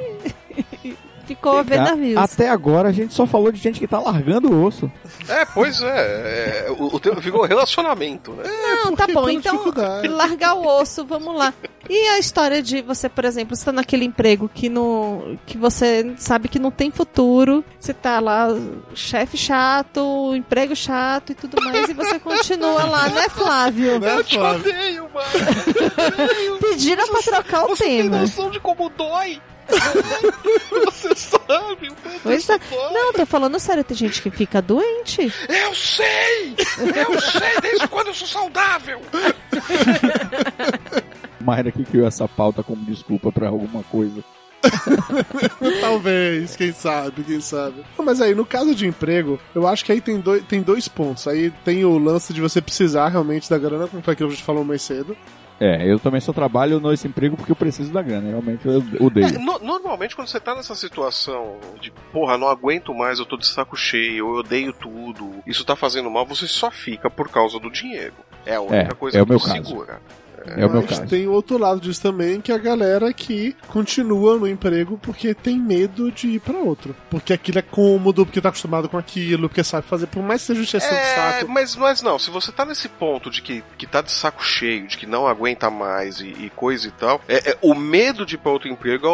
ficou a ver Cara, navios. Até agora a gente só falou de gente que tá largando o osso. É, pois é. é, o, o tema ficou relacionamento, né? Não, tá bom, então largar o osso, vamos lá. E a história de você, por exemplo, você tá naquele emprego que não, que você sabe que não tem futuro, você tá lá, chefe chato, emprego chato e tudo mais, e você continua lá, né, Flávio? Né, Eu te Flávio? odeio, mano. Pediram pra trocar o Você tem tema. noção de como dói? Você sabe? o quanto Pois isso é. Não, tô falando sério, tem gente que fica doente. Eu sei! Eu sei desde quando eu sou saudável! Mayra que criou essa pauta como desculpa pra alguma coisa. Talvez, quem sabe, quem sabe. Mas aí, no caso de emprego, eu acho que aí tem dois, tem dois pontos. Aí tem o lance de você precisar realmente da grana, como foi aquilo que a gente falou mais cedo. É, eu também só trabalho nesse emprego porque eu preciso da grana. Realmente eu odeio. É, no- normalmente, quando você tá nessa situação de, porra, não aguento mais, eu tô de saco cheio, eu odeio tudo, isso tá fazendo mal, você só fica por causa do dinheiro. É a única É, coisa é o que meu te caso. segura. É o meu Mas caso. tem outro lado disso também, que é a galera que continua no emprego porque tem medo de ir pra outro. Porque aquilo é cômodo, porque tá acostumado com aquilo, porque sabe fazer, por mais que seja encheção de É, saco. mas, mas não, se você tá nesse ponto de que, que tá de saco cheio, de que não aguenta mais e, e coisa e tal, é, é- o medo de ir pra outro emprego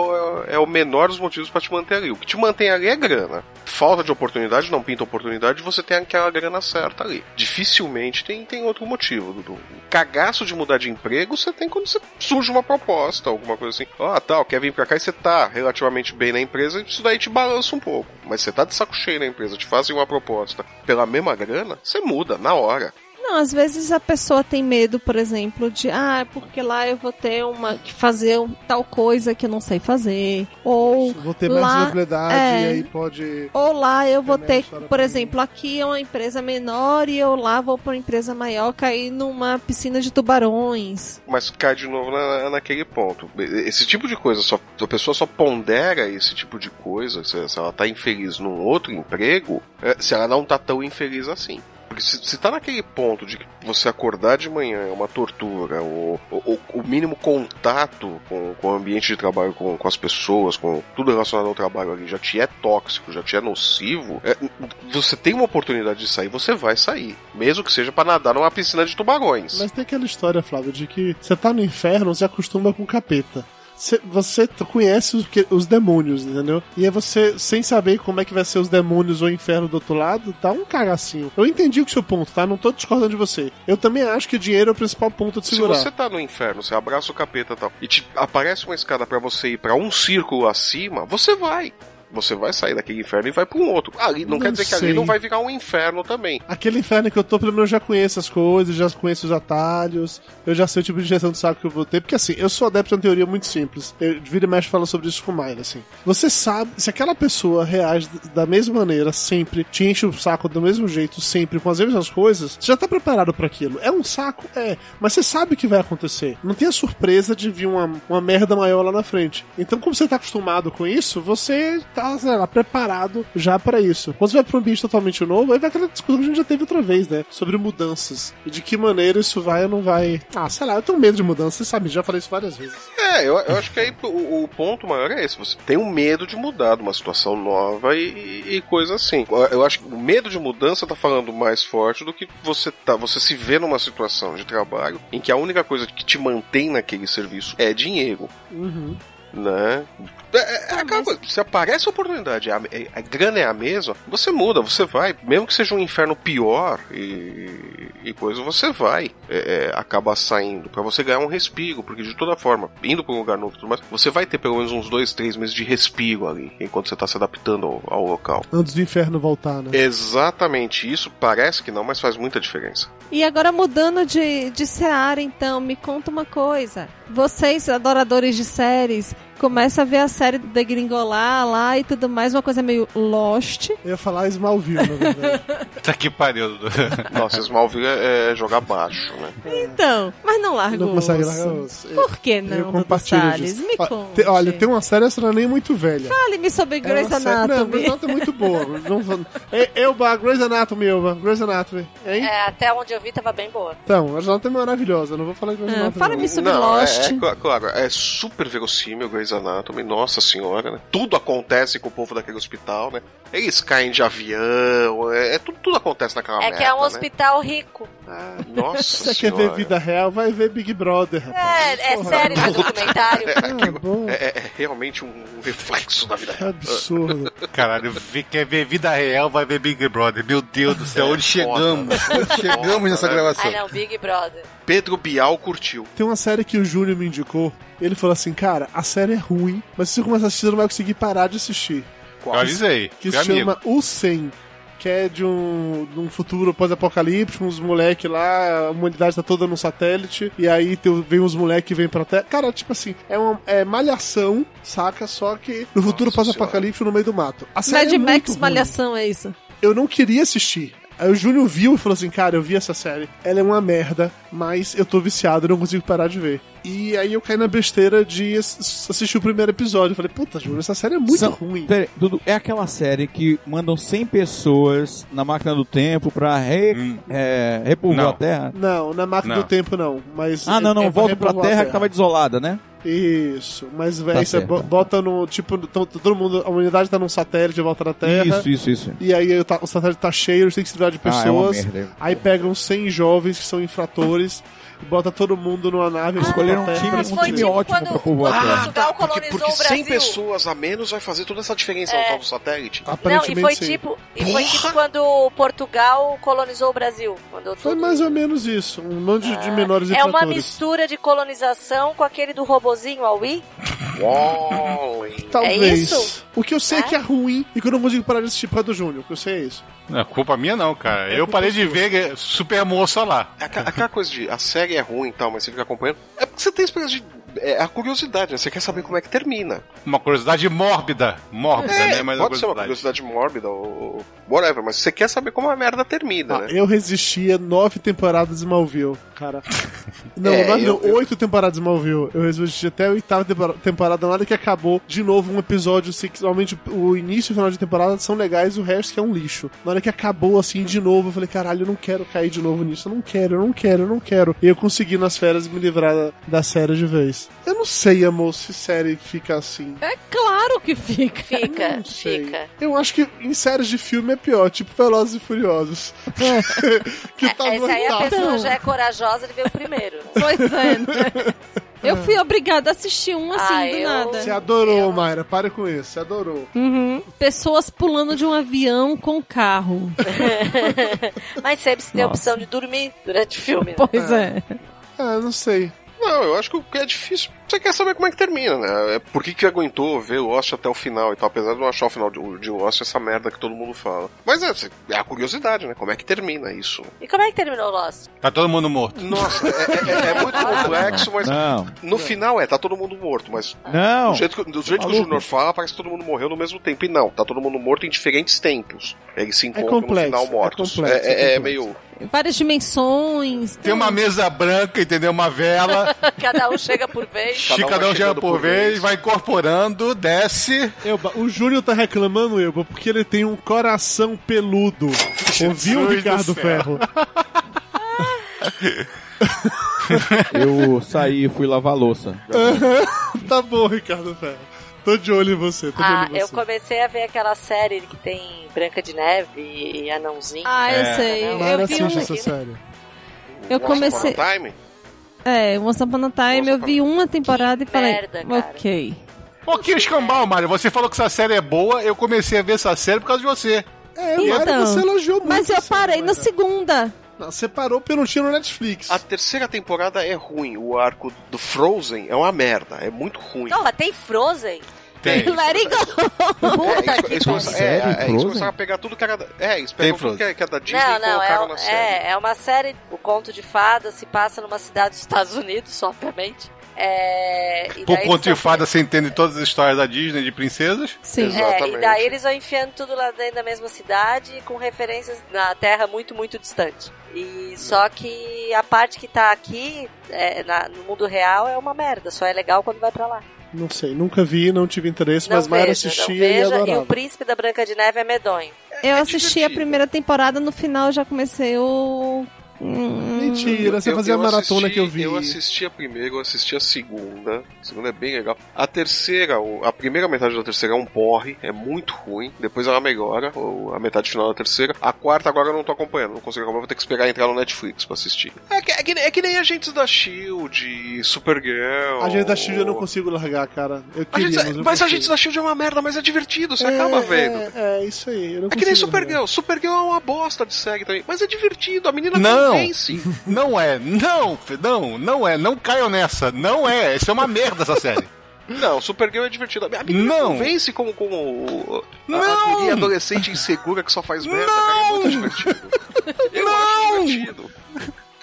é, é o menor dos motivos pra te manter ali. O que te mantém ali é grana. falta de oportunidade, não pinta oportunidade, você tem aquela grana certa ali. Dificilmente tem, tem outro motivo, Dudu. O cagaço de mudar de emprego você tem quando você surge uma proposta, alguma coisa assim. Ah, tal, quer vir pra cá e você tá relativamente bem na empresa, isso daí te balança um pouco. Mas você tá de saco cheio na empresa, te fazem uma proposta pela mesma grana, você muda na hora. Não, às vezes a pessoa tem medo, por exemplo, de ah, porque lá eu vou ter uma que fazer um- tal coisa que eu não sei fazer, ou Vou ter mais lá, visibilidade é, e aí pode. ou lá eu vou ter, por exemplo, aqui é uma empresa menor e eu lá vou para uma empresa maior cair numa piscina de tubarões. Mas cai de novo na, naquele ponto. Esse tipo de coisa, só, a pessoa só pondera esse tipo de coisa, se, se ela tá infeliz num outro emprego, é, se ela não tá tão infeliz assim. Porque se, se tá naquele ponto de que você acordar de manhã é uma tortura, o, o, o mínimo contato com, com o ambiente de trabalho, com, com as pessoas, com tudo relacionado ao trabalho ali, já te é tóxico, já te é nocivo, é, você tem uma oportunidade de sair, você vai sair. Mesmo que seja pra nadar numa piscina de tubarões. Mas tem aquela história, Flávio, de que você tá no inferno, você acostuma com capeta. Cê- Você conhece os, demônios, entendeu? E aí você, sem saber como é que vai ser os demônios ou o inferno do outro lado, dá um cagacinho. Eu entendi o seu ponto, tá? Não tô discordando de você. Eu também acho que dinheiro é o principal ponto de Se segurar. você tá no inferno, você abraça o capeta e tal, e te aparece uma escada pra você ir pra um círculo acima, você vai. Você vai sair daquele inferno e vai pra um outro. Ali não, Não quer dizer que sei. ali não vai virar um inferno também. Aquele inferno que eu tô, pelo menos eu já conheço as coisas, já conheço os atalhos, eu já sei o tipo de injeção de saco que eu vou ter, porque assim, eu sou adepto de uma teoria muito simples. Eu vira e mexe fala sobre isso com o Mayra, assim. Você sabe, se aquela pessoa reage da mesma maneira, sempre, te enche o saco do mesmo jeito, sempre, com as mesmas coisas, você já tá preparado pra aquilo. É um saco? É, mas você sabe o que vai acontecer. Não tem a surpresa de vir uma, uma merda maior lá na frente. Então, como você tá acostumado com isso, você tá, sei lá, preparado já pra isso. Quando você vai pra um ambiente totalmente novo, aí vai aquela discussão que a gente já teve outra vez, né? Sobre mudanças. E de que maneira isso vai ou não vai. Ah, sei lá, eu tenho medo de mudança, você sabe, já falei isso várias vezes. É, eu, eu acho que aí o, o ponto maior é esse. Você tem um medo de mudar, de uma situação nova e, e coisa assim. Eu- Eu acho que o medo de mudança tá falando mais forte do que você tá. Você se vê numa situação de trabalho em que a única coisa que te mantém naquele serviço é dinheiro. Uhum. né? É, é, aquela coisa, se aparece a oportunidade, a, é- a grana é a mesma, você muda, você vai, mesmo que seja um inferno pior e, e coisa, você vai é, é, acabar saindo pra você ganhar um respiro, porque de toda forma, indo pra um lugar novo e tudo mais, você vai ter pelo menos uns dois, três meses de respiro ali, enquanto você tá se adaptando ao, ao local. Antes do inferno voltar, né? Exatamente isso, parece que não, mas faz muita diferença. E agora mudando de, de seara, então, me conta uma coisa. Vocês, adoradores de séries, começam a ver a série degringolar lá e tudo mais, uma coisa meio Lost. Eu ia falar Smallville, na verdade. Tá que pariu. Nossa, Smallville é, é jogar baixo, né? Então, mas não larga Não o consegue osso. largar o osso. Por que Eu não, Dudu compartilho Salles? disso. Me Ó, conte. te- olha, tem uma série, essa não é nem muito velha. Fale-me sobre É Grey's série- Não, Anatomy. Grey's Anatomy é muito boa. Não É, Elba, Grey's Anatomy, Elba. Grey's Anatomy. Hein? É, até onde eu vi tava bem boa. Então, Grey's Anatomy é maravilhosa. Não vou falar de Grey's Ah, Anatomy. fala-me não. sobre Não, Lost. É, é, cla- claro, é super verossímil Grey's Anatomy, nossa senhora, né? Tudo acontece com o povo daquele hospital, né? Eles caem de avião, é, é tudo, tudo acontece naquela é merda, que é um né? hospital rico. Nossa Se você quer senhora. ver vida real, vai ver Big Brother, rapaz. É, é série, não é documentário. Ah. É, é- é realmente um reflexo da vida real. absurdo. Caralho, vi- quer ver vida real, vai ver Big Brother. Meu Deus do céu, É onde chegamos? né? Onde chegamos Foda, nessa né? gravação? Ai não, Big Brother. Pedro Bial curtiu. Tem uma série que o Júnior me indicou. Ele falou assim, cara, a série é ruim, mas se você começar a assistir, você não vai conseguir parar de assistir. Eu avisei. Que se amigo. chama O 100. Que é de um, de um futuro pós-apocalíptico, uns moleque lá, a humanidade tá toda num satélite, e aí tem- vem uns moleque que vem pra Terra. Cara, tipo assim, é uma é malhação, saca? Só que no futuro pós-apocalíptico no meio do mato. A série Mad é muito Max ruim. Malhação, é isso? Eu não queria assistir. Aí o Júnior viu e falou assim: Cara, eu vi essa série. Ela é uma merda, mas eu tô viciado, não consigo parar de ver. E aí eu caí na besteira de ass- assistir o primeiro episódio. Eu falei: Puta, Júnior, essa série é muito São- ruim. Pera aí, Dudu, é aquela série que mandam 100 pessoas na máquina do tempo pra re, Hum. é, a Terra? Não, na máquina Não. do tempo não. Mas Ah, não, é- não, é pra volta pra repovoar a terra que tava desolada, né? Isso, mas véi, Tá você certo. bota no. Tipo, todo mundo. A humanidade tá num satélite de volta na Terra. Isso, isso, isso. E aí o ta- o satélite tá cheio, eles têm que se livrar de Ah, é uma pessoas. merda. aí pegam 100 jovens que são infratores e bota todo mundo numa nave. Escolheram um pra Terra. time, um time tipo ótimo quando pra povoar a o Terra. Portugal Porque, colonizou porque o Brasil. 100 pessoas a menos vai fazer toda essa diferença no É. tal do satélite. Não, e Aparentemente foi sim. tipo, e foi tipo quando Portugal colonizou o Brasil. Quando Foi tudo- mais ou menos isso. Um monte de- de menores É uma mistura de colonização com aquele do Wii. Wally. Talvez. É isso? O que eu sei é que é ruim e que eu não consigo parar de assistir por causa do Júnior. O que eu sei é isso. Não é culpa minha, não, cara. É eu parei de sua. ver Super Moça lá. Aqua- Aquela coisa de a série é ruim e tal, mas você fica acompanhando. É porque você tem experiência de. É a curiosidade, né? Você quer saber como é que termina. Uma curiosidade mórbida. Mórbida, É, né? Mas pode ser uma curiosidade mórbida ou whatever, mas você quer saber como a merda termina, Ah, né? eu resistia nove temporadas de Smallville, cara. Não, É, nove, eu- não, oito temporadas de Smallville. Eu resisti até a oitava tempora- temporada, na hora que acabou, de novo, um episódio, assim, que normalmente o início e o final de temporada são legais, o resto que é um lixo. Na hora que acabou, assim, de novo, eu falei, caralho, eu não quero cair de novo nisso, eu não quero, eu não quero, eu não quero. E eu consegui nas férias me livrar da, da série de vez. Eu não sei, amor, se série fica assim. É claro que fica. Fica, Não sei. fica. Eu acho que em séries de filme é pior, tipo Velozes e Furiosos. que tá Essa aí a aguentável. pessoa já é corajosa de ver o primeiro. Né? Pois é, né? Eu fui obrigada a assistir um assim, Ah, do eu- nada. Você adorou, Mayra. Pare com isso. Você adorou. Uhum. Pessoas pulando de um avião com carro. Mas sempre se tem a opção de dormir durante o filme. né? Pois é. Ah, não sei. Não, eu acho que é difícil. Você quer saber como é que termina, né? É por que, que aguentou ver o Lost até o final e tal, apesar de não achar o final de, de Lost essa merda que todo mundo fala. Mas é, é a curiosidade, né? Como é que termina isso? E como é que terminou o Lost? Tá todo mundo morto. Nossa, é, é- é muito complexo, mas Não, no final é, tá todo mundo morto, mas não. do jeito que, do jeito que o. Junior fala, parece que todo mundo morreu no mesmo tempo. E não, tá todo mundo morto em diferentes tempos. Eles se encontram complexo, no final é mortos. complexo, É, é- é é meio. Várias dimensões. Tem uma mesa branca, entendeu? Uma vela. Cada um chega por vez. Cada vai um chegando por vez, vez. vai incorporando, desce. Elba, o Júnior tá reclamando, Elba, porque ele tem um coração peludo. Ouviu, do Ricardo. Ferro? Eu saí e fui lavar a louça. tá bom, Ricardo Ferro. Tô de olho em você, tô de Ah, olho em eu você. comecei a ver aquela série que tem Branca de Neve e Anãozinho. Ah, eu É. sei. Não, Mayra Eu vi assiste um... essa série. Eu Once comecei- Upon a Time? É, Once Upon a Time, Once eu vi uma temporada e falei, merda, cara. ok. Pouquinho escambau, Mário. Você falou que essa série é boa, eu comecei a ver essa série por causa de você. É, Então, você elogiou muito. Mas eu parei Mayra. na segunda. Não, você parou porque não tinha no Netflix. A terceira temporada é ruim. O arco do Frozen é uma merda. É muito ruim. Porra, tem Frozen? Tem. Let it go. É, eles, começaram, é, é, eles Frozen? começaram a pegar tudo que era. da- É, eles Tem pegam tudo que é, que é da Disney Não, e não, é, colocaram um- na série. é, é uma série, o conto de fada se passa numa cidade dos Estados Unidos, obviamente. É, e Por daí conto de fada, você entende todas as histórias da Disney de princesas. Sim. É, e daí eles vão enfiando tudo lá dentro da mesma cidade com referências na Terra muito, muito distante. E só que a parte que tá aqui, é, na- no mundo real, é uma merda. Só é legal quando vai pra lá. Não sei, nunca vi, não tive interesse, Não mas não assistia e veja. E, adorava. o Príncipe da Branca de Neve é medonho. Eu assisti a divertido. primeira temporada, no final já comecei o... Hum, Mentira, você fazia a maratona assisti- que eu vi. Eu assisti a primeira, eu assisti a segunda. A segunda é bem legal. A terceira, a primeira metade da terceira é um porre, é muito ruim. Depois ela melhora, ou a metade final da terceira. A quarta agora eu não tô acompanhando, não consigo acompanhar, vou ter que esperar entrar no Netflix pra assistir. É que, é que, nem- é que nem Agentes da Shield, Supergirl. A gente da Shield eu não consigo largar, cara. Eu queria, gente, mas eu mas a consigo. gente da Shield é uma merda, mas é divertido, você É, acaba vendo. É, é, isso aí. Eu não É que nem largar. Supergirl. Supergirl é uma bosta de série também. Mas é divertido, a menina Não. Convence. Não é, não, não, não é, não caiam nessa, não é, isso é uma merda essa série. Não, Supergirl é divertido. A menina Não. convence como, como a, Não. a adolescente insegura que só faz merda, cara. É muito divertido. Eu acho divertido.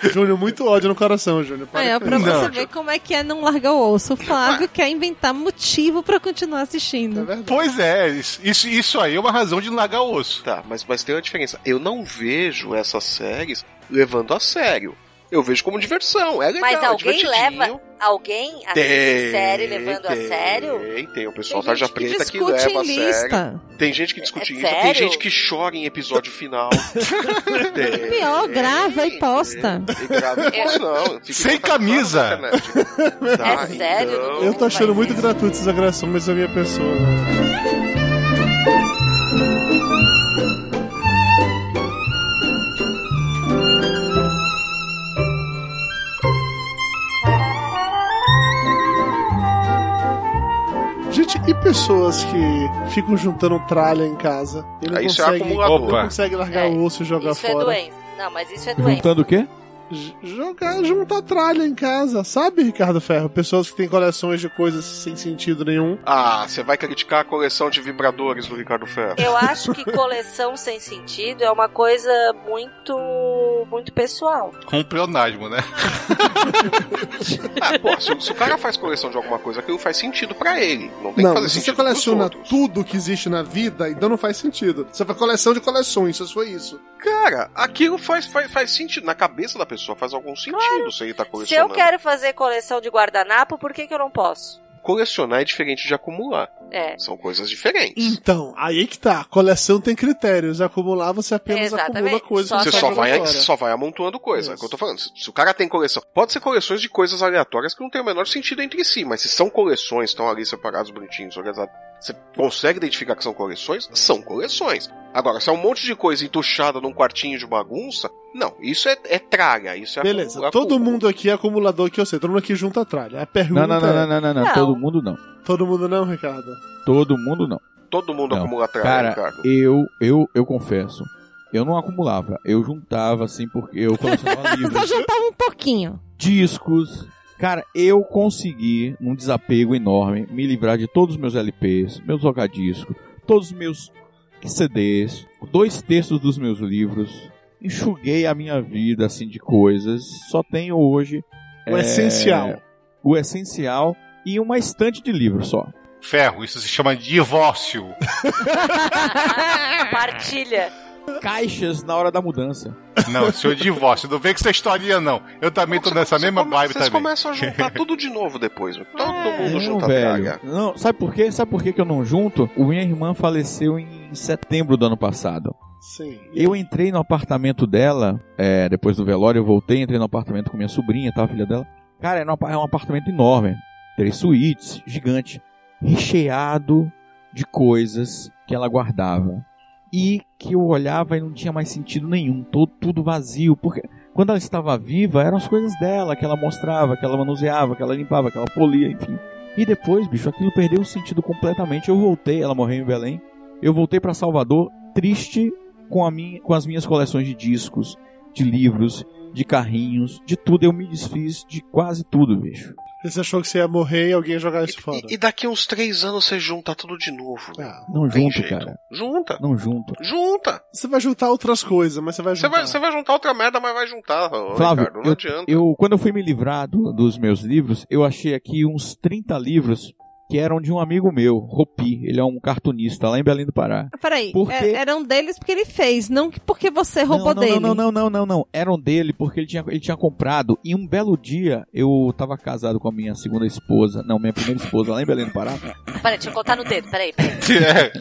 Júnior, muito ódio no coração, Júnior. Para com pra isso. você Não. ver como é que é não largar o osso. O Flávio quer inventar motivo pra continuar É assistindo. verdade. Pois é, isso, isso, isso aí é uma razão de não largar o osso. Tá, mas, mas tem uma diferença. Eu não vejo essas séries levando a sério. Eu vejo como diversão. É legal, Mas é alguém divertidinho. leva. Alguém assiste Tem, série levando a tem, sério? Tem, o pessoal Tem tarja que preta que, discute leva a em sério. lista. Tem gente que discute É em lista, tem sério? gente que chora em episódio final. tem, Pior, grava e posta. E grava e posta, não. Sem camisa. internet. Tá, É sério, então-? Eu tô achando muito isso. gratuito essas agressões à minha pessoa. Gente, e pessoas que ficam juntando tralha em casa e não Ah, isso é acumulador. não conseguem largar É, o osso e jogar Isso é fora? doença. Não, mas isso é doença. Juntando o quê? Jogar, juntar tralha em casa, sabe, Ricardo Ferro? Pessoas que têm coleções de coisas sem sentido nenhum. Ah, você vai criticar a coleção de vibradores do Ricardo Ferro. Eu acho que coleção sem sentido é uma coisa muito muito pessoal. Com um pleonasmo, né? Ah, pô, se, se o cara faz coleção de alguma coisa, aquilo faz sentido pra ele. Não tem não, que fazer se você sentido pros coleciona outros. tudo que existe na vida, então não faz sentido. Você faz coleção de coleções, só foi isso. Cara, aquilo faz, faz, faz sentido. Na cabeça da pessoa faz algum sentido se ele tá Se eu colecionando. quero fazer coleção de guardanapo, por que, que eu não posso? Colecionar é diferente de acumular. É. São coisas diferentes. Então, aí que tá. Coleção tem critérios. Acumular, você apenas Exatamente. acumula coisas. Só Você só vai, você só vai amontoando coisa. É o que eu tô falando. Se, se o cara tem coleção. Pode ser coleções de coisas aleatórias que não tem o menor sentido entre si, mas se são coleções, estão ali separados, bonitinhos, organizados. Você consegue identificar que são coleções? São coleções. Agora, se é um monte de coisa entuchada num quartinho de bagunça, não, isso é, é traga, isso é Beleza, acumula- todo mundo aqui é acumulador que eu sei. Todo mundo aqui junta tralha. A pergunta Não, não, não, é... não, não, não, não. Não. Todo mundo não. Todo mundo não, Ricardo? Todo mundo não. Todo mundo Não. acumula traga, Cara, Ricardo. eu, eu, eu confesso. Eu não acumulava. Eu juntava, assim, porque eu colecionava Só livros, juntava um pouquinho. discos. Cara, eu consegui, num desapego enorme, me livrar de todos os meus LPs, meus tocadiscos, todos os meus CDs, dois terços dos meus livros. Enxuguei a minha vida, assim, de coisas. Só tenho hoje... O é, essencial. O essencial e uma estante de livros só. Ferro, isso se chama divórcio. Partilha. Caixas na hora da mudança. Não, senhor divórcio. Não vem com essa historinha, não. Eu também tô nessa Você mesma come- vibe Vocês também. começam a juntar tudo de novo depois. Todo mundo Não, junta velho. Não, sabe por quê? Sabe por quê que eu não junto? O minha irmã faleceu em setembro do ano passado. Sim. Eu entrei no apartamento dela, é, depois do velório, eu voltei, entrei no apartamento com minha sobrinha, tá, a filha dela. Cara, é um apartamento enorme. Três suítes, gigante. Recheado de coisas que ela guardava. E que eu olhava e não tinha mais sentido nenhum. Todo, tudo vazio. Porque quando ela estava viva, eram as coisas dela que ela mostrava, que ela manuseava, que ela limpava, que ela polia, enfim. E depois, bicho, aquilo perdeu o sentido completamente. Eu voltei, ela morreu em Belém. Eu voltei para Salvador triste com, a minha, com as minhas coleções de discos, de livros, de carrinhos, de tudo. Eu me desfiz de quase tudo, bicho. Você achou que você ia morrer e alguém ia jogar isso fora? E daqui uns três anos você junta tudo de novo. Ah, Não jeito. cara. Junta. Não junto. Junta. Você vai juntar outras coisas, mas você vai Você juntar. vai, você vai juntar outra merda, mas vai juntar. Flávio, Ricardo, não eu, adianta. eu- quando eu fui me livrar do- dos meus livros, eu achei aqui uns 30 livros que eram de um amigo meu, Ropi. Ele é um cartunista lá em Belém do Pará. Peraí, Por quê? é- eram deles porque ele fez, não que porque você roubou não, não, dele. Não, não, não, não, não. Eram dele porque ele tinha, ele tinha comprado. E um belo dia, eu tava casado com a minha segunda esposa, não, minha primeira esposa lá em Belém do Pará. Peraí, deixa eu contar no dedo, peraí, peraí. É.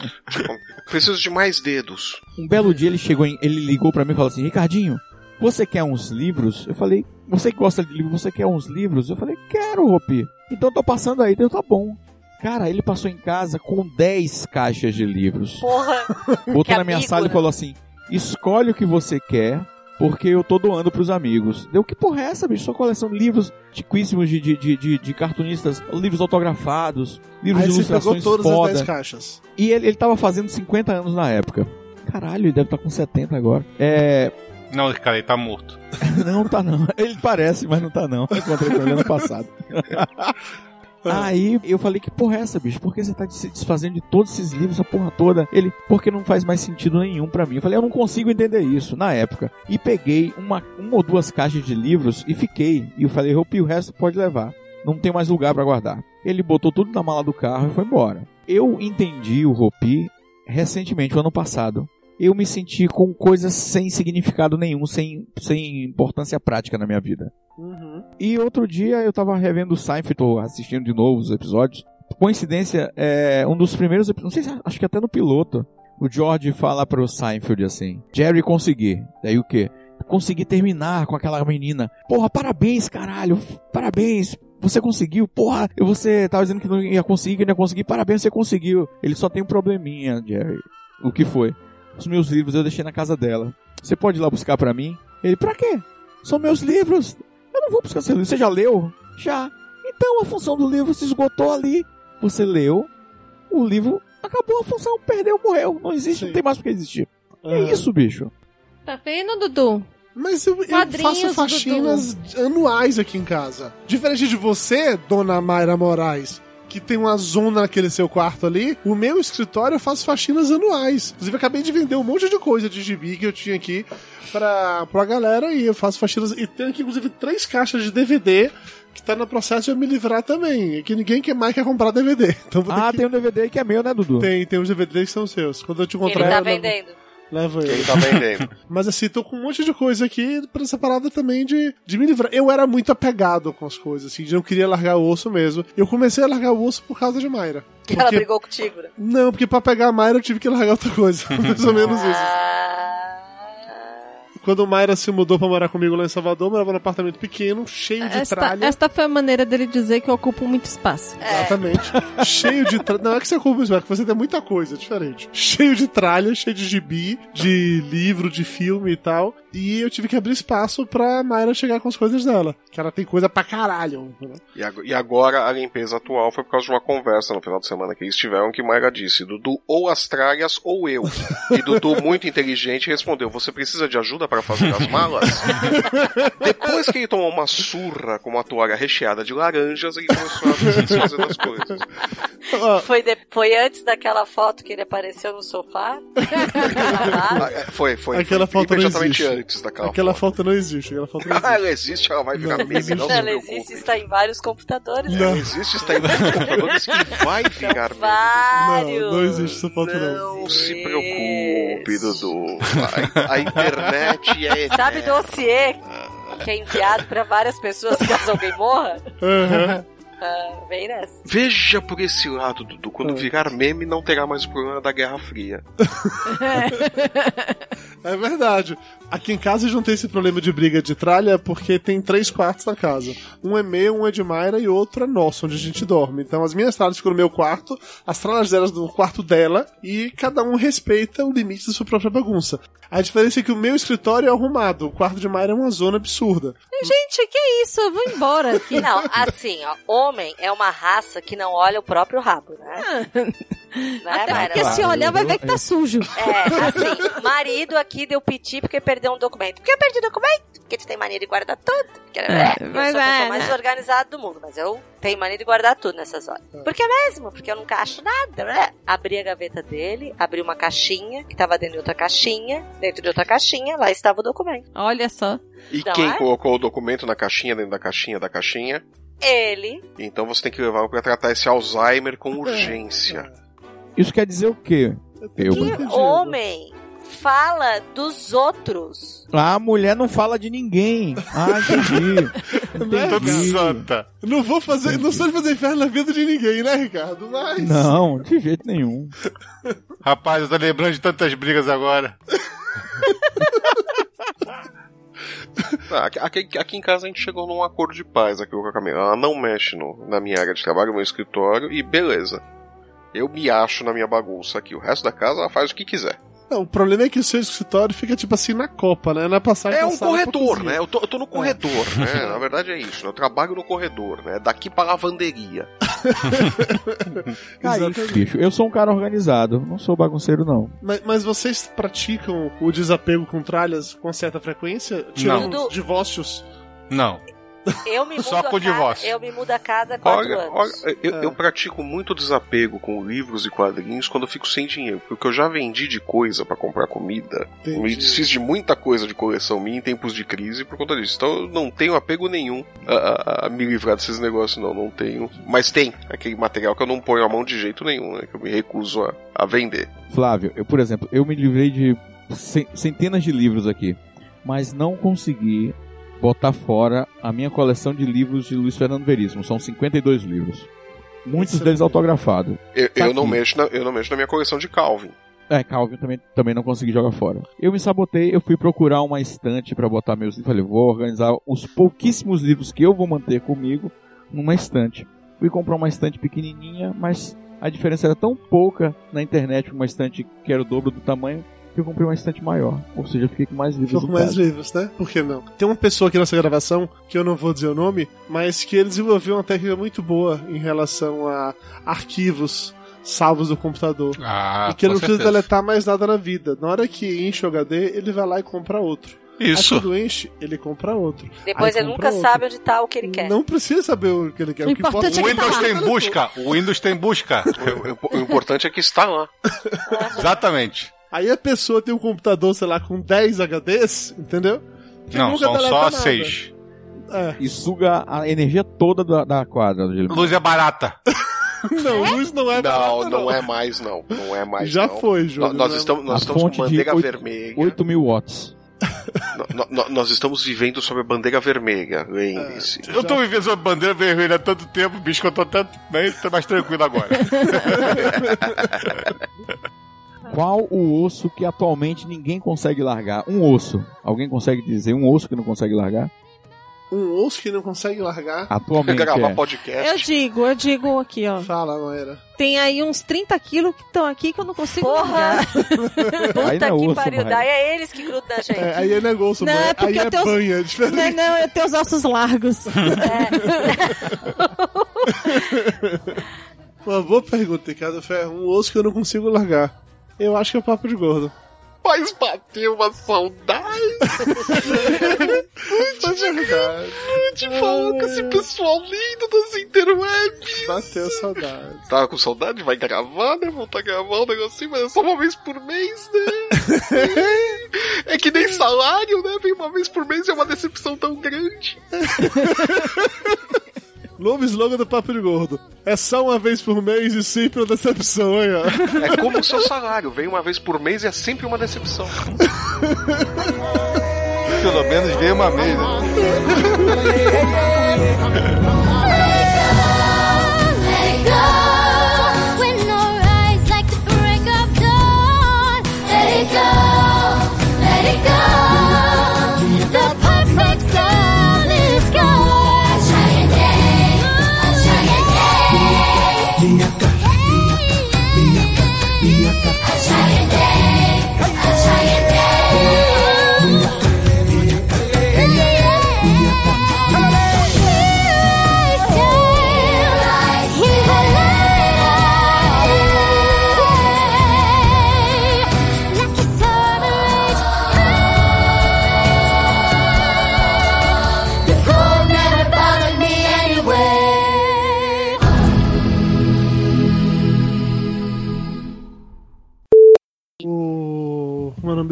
Preciso de mais dedos. Um belo dia ele chegou, em, ele ligou pra mim e falou assim: Ricardinho, você quer uns livros? Eu falei: Você que gosta de livros, você quer uns livros? Eu falei: Quero, Ropi. Então eu tô passando aí, então tá bom. Cara, ele passou em casa com 10 caixas de livros. Porra. Botou Que na minha amigo, sala né? e falou assim: Escolhe o que você quer, porque eu tô doando pros amigos. Deu que porra é essa, bicho? Sua coleção de livros antiquíssimos de, de, de, de, de cartunistas, livros autografados, livros Aí de você pegou ilustrações todas as foda. 10 caixas. E ele, ele tava fazendo 50 anos na época. Caralho, ele deve estar com 70 agora. É. Não, cara, ele tá morto. Não tá não. Ele parece, mas não tá não. Eu encontrei com ele ano passado. Aí eu falei, que porra é essa, bicho? Por que você tá se desfazendo de todos esses livros, essa porra toda? Ele, porque não faz mais sentido nenhum pra mim. Eu falei, eu não consigo entender isso, na época. E peguei uma, uma ou duas caixas de livros e fiquei. E eu falei, Rupi, o resto pode levar. Não tem mais lugar pra guardar. Ele botou tudo na mala do carro e foi embora. Eu entendi o Ropi recentemente, o ano passado. Eu me senti com coisas sem significado nenhum, sem, sem importância prática na minha vida. Uhum. E outro dia eu tava revendo o Seinfeld, tô assistindo de novo os episódios. Coincidência, é um dos primeiros episódios, não sei se acho que até no piloto, o George fala pro Seinfeld assim: Jerry, consegui. Daí o quê? Consegui terminar com aquela menina. Porra, parabéns, caralho. Parabéns. Você conseguiu, porra. Você tava dizendo que não ia conseguir, que não ia conseguir. Parabéns, você conseguiu. Ele só tem um probleminha, Jerry. O que foi? Os meus livros eu deixei na casa dela. Você pode ir lá buscar pra mim? Ele, pra quê? São meus livros. Eu não vou buscar seu livro. Você já leu? Já. Então a função do livro se esgotou ali. Você leu, o livro acabou a função, perdeu, morreu. Não existe, não tem mais por que existir. É isso, bicho. Tá vendo, Dudu? Mas eu, eu faço faxinas anuais aqui em casa. Diferente de você, dona Mayra Moraes, que tem uma zona naquele seu quarto ali, o meu escritório eu faço faxinas anuais. Inclusive, eu acabei de vender um monte de coisa de gibi que eu tinha aqui pra, pra galera e eu faço faxinas. E tenho aqui, inclusive, três caixas de DVD que tá no processo de eu me livrar também. É que ninguém quer mais quer comprar DVD. Então vou ter Ah, que... tem um DVD que é meu, né, Dudu? Tem, tem os DVDs que são seus. Quando eu te Ele encontrar. tá eu levo- vendendo. Levo ele. Ele tá vendendo. Mas assim, tô com um monte de coisa aqui pra essa parada também de, de me livrar. Eu era muito apegado com as coisas, assim, de não queria largar o osso mesmo. Eu comecei a largar o osso por causa de Mayra. Que ela Porque- brigou contigo, né? Não, porque pra pegar a Mayra eu tive que largar outra coisa. Mais ou menos isso. Quando o Mayra se mudou pra morar comigo lá em Salvador, eu morava num apartamento pequeno, cheio de Esta, tralha. esta foi a maneira dele dizer que eu ocupo muito espaço. Exatamente. cheio de tralha. Não é que você ocupa isso, é que você tem muita coisa diferente. Cheio de tralha, cheio de gibi, de livro, de filme e tal. E eu tive que abrir espaço pra Mayra chegar com as coisas dela. Que ela tem coisa pra caralho. né? E E agora a limpeza atual foi por causa de uma conversa no final de semana que eles tiveram que Mayra disse, Dudu, ou as tralhas ou eu. E Dudu, muito inteligente, respondeu, você precisa de ajuda para fazer as malas? Depois que ele tomou uma surra com uma toalha recheada de laranjas, ele começou a desfazer das coisas. Foi, de- foi antes daquela foto que ele apareceu no sofá? Ah, é, Foi, foi. Aquela foi foto não imediatamente existe. antes daquela Aquela foto não existe. Aquela foto não Ah, existe. ela existe, ela vai virar Não, meme, existe. não se Ela existe, está em vários computadores. Ela existe, está em muitos computadores e vai virar meme. Vários. Não, não existe essa foto não. Não se preocupe, Dudu. A, a internet Sabe dossiê que é enviado pra várias pessoas caso alguém morra? Aham. Ah, vem nessa. Veja por esse lado, Dudu. Quando virar meme, não terá mais o problema da Guerra Fria. É verdade. Aqui em casa a gente não tem esse problema de briga de tralha porque tem três quartos na casa. Um é meu, um é de Mayra e outro é nosso, onde a gente dorme. Então as minhas tralhas ficam no meu quarto, as tralhas delas no quarto dela e cada um respeita o limite da sua própria bagunça. A diferença é que o meu escritório é arrumado, o quarto de Mayra é uma zona absurda. Gente, que isso? Eu vou embora aqui. Não, assim, ó, homem é uma raça que não olha o próprio rabo, né? Não é, Até Mayra? porque se olhar vai ver que tá sujo. É, assim, marido aqui deu piti porque perdeu um documento. Por que eu perdi o documento? Porque tu tem mania de guardar tudo. Porque, é, eu mas sou a pessoa é, mais né? organizada do mundo, mas eu tenho mania de guardar tudo nessas horas. Por que mesmo? Porque eu nunca acho nada, né? Abri a gaveta dele, abri uma caixinha, que tava dentro de outra caixinha, dentro de outra caixinha, lá estava o documento. Olha só. E Não quem é? colocou o documento na caixinha, dentro da caixinha da caixinha? Ele, Então você tem que levar pra tratar esse Alzheimer com urgência. Isso quer dizer o quê? Eu, que homem fala dos outros. A mulher não fala de ninguém. Ah, entendi. Todo entendi. santa. Não vou fazer, não sou de fazer inferno na vida de ninguém, né, Ricardo? Mas. Não, de jeito nenhum. Rapaz, eu tô lembrando de tantas brigas agora. Ah, aqui, aqui- em casa a gente chegou num acordo de paz aqui com a Camila. Ela não mexe no- na minha área de trabalho, no meu escritório, e beleza. Eu me acho na minha bagunça aqui. O resto da casa ela faz o que quiser. Não, o problema é que o seu escritório fica tipo assim na copa, né? Na passagem É um corredor, né? Eu tô, eu tô no corredor, né? Na verdade é isso. né? Eu trabalho no corredor, né? Daqui pra lavanderia. Aí, bicho, eu sou um cara organizado, não sou bagunceiro, não. Mas, mas vocês praticam o desapego com tralhas com certa frequência? Tirando divórcios? Não. Eu me mudo Só a com cada, divórcio. Eu me mudo a cada quatro Olha, anos. olha eu, eu pratico muito desapego com livros e quadrinhos quando eu fico sem dinheiro. Porque eu já vendi de coisa pra comprar comida. Entendi. Me desfiz de muita coisa de coleção minha em tempos de crise por conta disso. Então eu não tenho apego nenhum a, a- a me livrar desses negócios, não. Não tenho. Mas tem aquele material que eu não ponho a mão de jeito nenhum, né? Que eu me recuso a, a vender. Flávio, eu, por exemplo, eu me livrei de cen- centenas de livros aqui, mas não consegui botar fora a minha coleção de livros de Luiz Fernando Veríssimo. São 52 livros. Muitos deles autografados. Eu, Tá eu não mexo na, eu não mexo na minha coleção de Calvin. É, Calvin também, também não consegui jogar fora. Eu me sabotei, eu fui procurar uma estante pra botar meus livros. Falei, vou organizar os pouquíssimos livros que eu vou manter comigo numa estante. Fui comprar uma estante pequenininha, mas a diferença era tão pouca na internet, uma estante que era o dobro do tamanho, eu comprei uma estante maior. Ou seja, eu fiquei com mais livros Ficou com mais casa. livros, né? Por que não? Tem uma pessoa aqui nessa gravação, que eu não vou dizer o nome, mas que ele desenvolveu uma técnica muito boa em relação a arquivos salvos no computador. Ah, e que ele não precisa certeza. deletar mais nada na vida. Na hora que enche o HD, ele vai lá e compra outro. Isso. Aí quando enche, ele compra outro. Depois Aí ele nunca outro. sabe onde tá o que ele quer. Não precisa saber o que ele quer. O, que importa O Windows tem busca. O Windows tem busca. O importante é que está lá. Exatamente. Aí a pessoa tem um computador, sei lá, com 10 HDs, entendeu? Que Não, nunca são só nada. seis. É. E suga a energia toda da, da quadra. Luz é barata. Não, luz não é Não, barato, não é mais, não. Não é mais. Já não. foi, Júlio, Nós, nós não é estamos, nós a estamos com bandeira 8, vermelha. 8 mil watts. No- no- nós estamos vivendo sob a bandeira vermelha, lembre-se. Eu tô vivendo sob bandeira vermelha há tanto tempo, bicho, que eu tô tanto bem, tô mais tranquilo agora. Qual o osso que atualmente ninguém consegue largar? Um osso. Alguém consegue dizer um osso que não consegue largar? Um osso que não consegue largar. Atualmente Gravar é. podcast. Eu digo, eu digo aqui, ó. Fala, Maera. Tem aí uns 30 quilos que estão aqui que eu não consigo Porra! largar. Puta é que osso, pariu, daí é eles que grudam na gente. É, aí é negócio, Não, é porque aí eu é tenho- banha, é diferente. Não, não, eu tenho os ossos largos. Uma boa pergunta, Ricardo Ferro. Um osso que eu não consigo largar. Eu acho que é papo de gordo. Mas bateu uma saudade. É verdade. de falar com esse pessoal lindo das interwebs. Bateu saudade. Tava com saudade? Vai gravar, né? Voltar a gravar um negocinho, mas é só uma vez por mês, né? é que nem salário, né? Vem uma vez por mês e é uma decepção tão grande. Novo slogan do Papo de Gordo. É só uma vez por mês e sempre uma decepção, hein, ó. É como o seu salário, vem uma vez por mês e é sempre uma decepção. Pelo menos veio uma vez, né?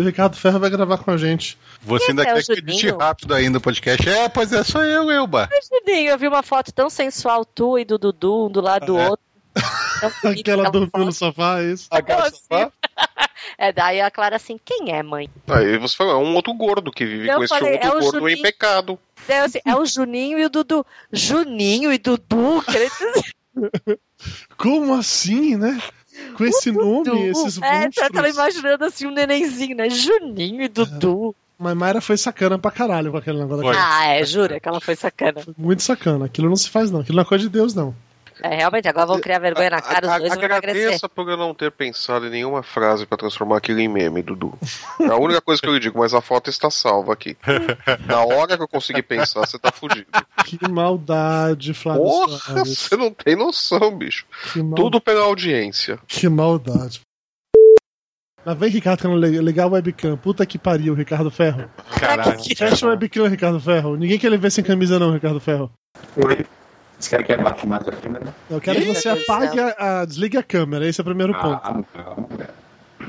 Ricardo Ferro vai gravar com a gente. Você Quem ainda é quer que eu rápido ainda o podcast? É, pois é, sou eu, Elba. Juninho, eu vi uma foto tão sensual, tu e do Dudu, um do lado do É. outro. Aquela dormiu no sofá, é isso? Aquela Assim. sofá? É, daí a Clara assim, quem é, mãe? Aí você fala, é um outro gordo que vive Eu com esse falei, outro é o gordo em Juninho. pecado. Daí eu assim, é o Juninho e o Dudu. Juninho e Dudu? querendo dizer, Como assim, né? Com esse nome, Dudu. esses É, monstros. eu tava imaginando assim um nenenzinho, né? Juninho e Dudu. Mas Mayra foi sacana pra caralho com aquele negócio. Foi. Ah, é, jura que ela foi sacana. Muito sacana. Aquilo não se faz, não. Aquilo não é coisa de Deus, não. É, realmente, agora vão criar vergonha na cara, os dois vão emagrecer. Agradeça por eu não ter pensado em nenhuma frase pra transformar aquilo em meme, Dudu. É a única coisa que eu lhe digo, mas a foto está salva aqui. Na hora que eu conseguir pensar, você tá fudido. Que maldade, Flávio Porra, Soares. você não tem noção, bicho. Que, mal... Tudo pela audiência. que maldade. Lá vem Ricardo querendo li- ligar o webcam. Puta que pariu, Ricardo Ferro. Caralho. Fecha o webcam, Ricardo Ferro. Ninguém quer ele ver sem camisa, não, Ricardo Ferro. Oi. Você quer que abaixe mais a câmera? Eu quero que você meu Deus apague a, a- desligue a câmera. Esse é o primeiro ponto. Ah, não, cara.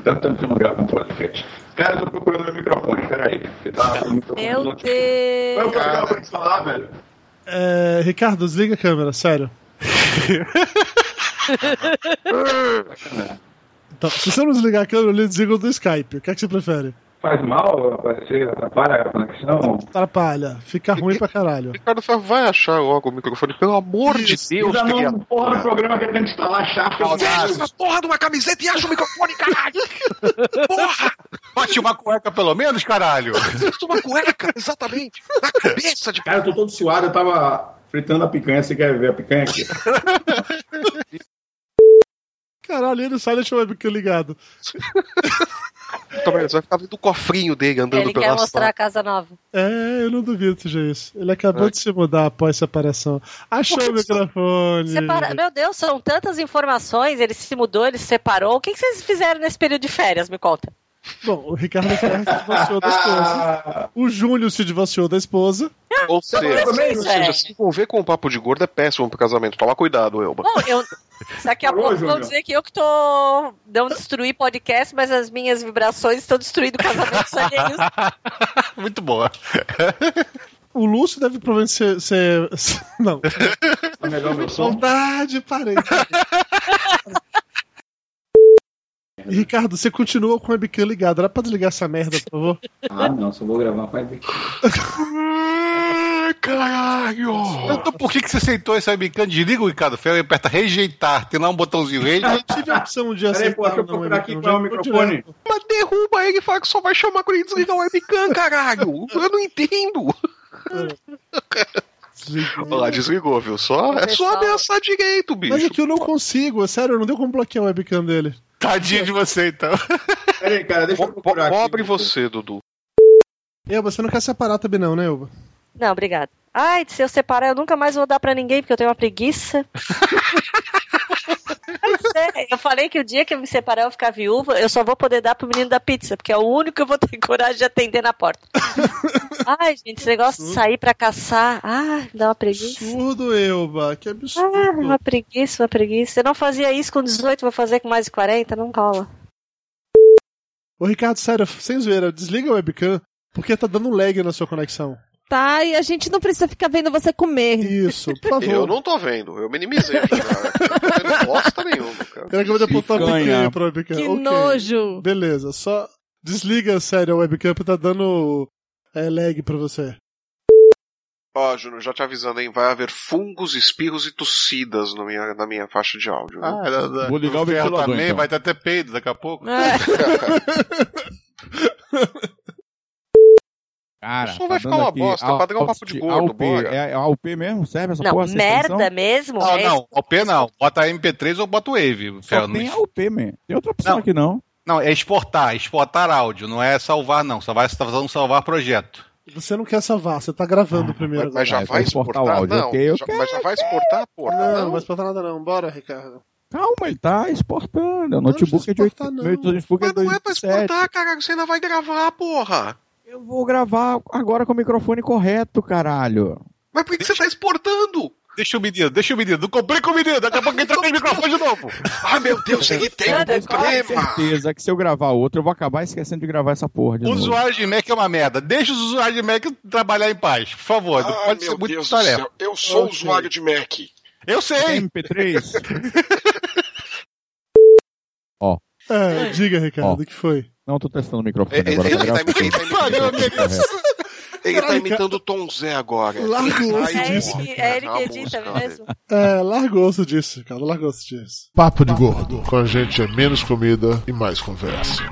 Tanto tempo que eu não gravo um podcast. Cara, eu tô procurando meu microfone, peraí. Você tá muito Meu Eu Deus! quero pra te falar, velho. É, Ricardo, desliga a câmera, sério. Então, se você não desligar a câmera, ele desliga o do Skype. O que é que você prefere? Faz mal, aparecer, atrapalha a conexão. Atrapalha. Fica ruim pra caralho. Ricardo Ferro vai achar logo o microfone, pelo amor de Deus, Ainda não, criatura. porra do programa que a gente instalar chato. Essa porra de uma camiseta e acha o microfone, caralho! Porra! Bate uma cueca pelo menos, caralho! Isso uma cueca, exatamente! Na cabeça de Cara, eu tô todo suado, eu tava fritando a picanha, você quer ver a picanha aqui? Caralho, ele sai e deixa o webcam ligado. Então, você vai ficar vendo o cofrinho dele andando Ele pela quer mostrar sala. a casa nova. É, eu não duvido que seja isso. Ele acabou É. de se mudar após separação. Achou o microfone. Separa- Meu Deus, são tantas informações. Ele se mudou, ele se separou. O que, que vocês fizeram nesse período de férias? Me conta. Bom, o Ricardo Ferro se divorciou da esposa. O Júnior se divorciou da esposa. Ou seja, também, ou seja, se envolver com o papo de gordo é péssimo pro casamento. Toma cuidado, Elba. Bom, eu. Daqui a Falou, pouco vão dizer que eu que tô. Não destruí podcast, mas as minhas vibrações estão destruindo casamentos alheios. Muito boa. O Lúcio deve provavelmente ser. ser- Não. Tá melhor meu som? Saudade, parei. Ricardo, você continua com o webcam ligado. Dá pra desligar essa merda, por favor? Ah, não, só vou gravar com a webcam. Caralho! Então por que, que você aceitou esse webcam? Desliga o Ricardo Ferro e aperta rejeitar. Tem lá um botãozinho Eu rejeitar. tive a opção de Peraí, pô, aceitar deixa eu procurar aqui webcam, qual é o microfone. direto. Mas derruba ele e fala que só vai chamar quando ele desligar o webcam, caralho! Eu não entendo! Olha lá, desligou, viu? Só, é só ameaçar direito, bicho. Mas é que eu não consigo, é sério, não deu como bloquear o webcam dele. Tadinho de você, então. Peraí, cara, deixa eu procurar aqui. Pobre você, Dudu. Elba, você não quer separar também não, né, Elba? Não, obrigado. Ai, se eu separar, eu nunca mais vou dar pra ninguém, porque eu tenho uma preguiça. Eu falei que o dia que eu me separar eu ficar viúva, eu só vou poder dar pro menino da pizza, porque é o único que eu vou ter coragem de atender na porta. Ai, gente, esse negócio de sair pra caçar, ah, dá uma preguiça. Absurdo, Elba, que absurdo. Ah, uma preguiça, uma preguiça. Eu não fazia isso com 18, vou fazer com mais de 40, não cola. Ô, Ricardo, sério, sem zoeira, desliga o webcam, porque tá dando lag na sua conexão. Tá, e a gente não precisa ficar vendo você comer. Isso, por favor. Eu não tô vendo, eu minimizei cara. Eu não bosta nenhuma, cara. Eu acabei de apontar a Picanha. picanha pro webcam. Que Ok. nojo. Beleza, só desliga, sério, a webcam, tá dando é, lag pra você. Ó, Júnior, já te avisando, hein? Vai haver fungos, espirros e tossidas no minha, na minha faixa de áudio. viu? Ah, da, da, Vou ligar o ventilador, também, então. vai ter até peido daqui a pouco. É. Cara, Isso vai ficar uma bosta, padrão papo de gordo, AUP, bora. é AUP mesmo? Serve essa Não, porra? merda extensão? mesmo? Não, é não, OP não. Bota MP3 ou bota Wave. Só tem não, AUP, man. Tem outra opção Não. aqui não. não, é exportar, exportar áudio, não é salvar, não. Só vai você tá fazendo salvar projeto. Você não quer salvar, você tá gravando primeiro. Mas, mas já Ah, vai exportar exportar? o áudio, Não, ok, eu já- quero. mas já vai exportar, porra? Não, Não, não vai exportar nada não. Bora, Ricardo. Calma, ele tá exportando. O Não notebook é de precisa 8, exportar, não. meu notebook é Mas não é pra 2007. exportar, caralho. Você ainda vai gravar, porra. Eu vou gravar agora com o microfone correto, caralho. Mas por que que você tá exportando? Deixa o menino, deixa o menino. Não complica o menino, daqui a pouco ele troca de microfone de novo. Ah, meu Deus, ele tem um Nada, Eu tenho problema. certeza que se eu gravar outro, eu vou acabar esquecendo de gravar essa porra de O novo. usuário de Mac é uma merda. Deixa os usuários de Mac trabalhar em paz, por favor. Ah, pode ser meu muito Deus do tarefa. céu. Eu sou Ok. usuário de Mac. Eu sei. MP3. É, diga, Ricardo, o que foi? Não, tô testando o microfone Ele- agora. ele tá tá correto. Ele tá Caralho, imitando o Tom Zé agora. Larga o osso É disso. ele, é ele cara, que a edita mesmo. É, larga o osso disso, Ricardo, larga o osso disso. Papo de Gordo. Com a gente é menos comida e mais conversa.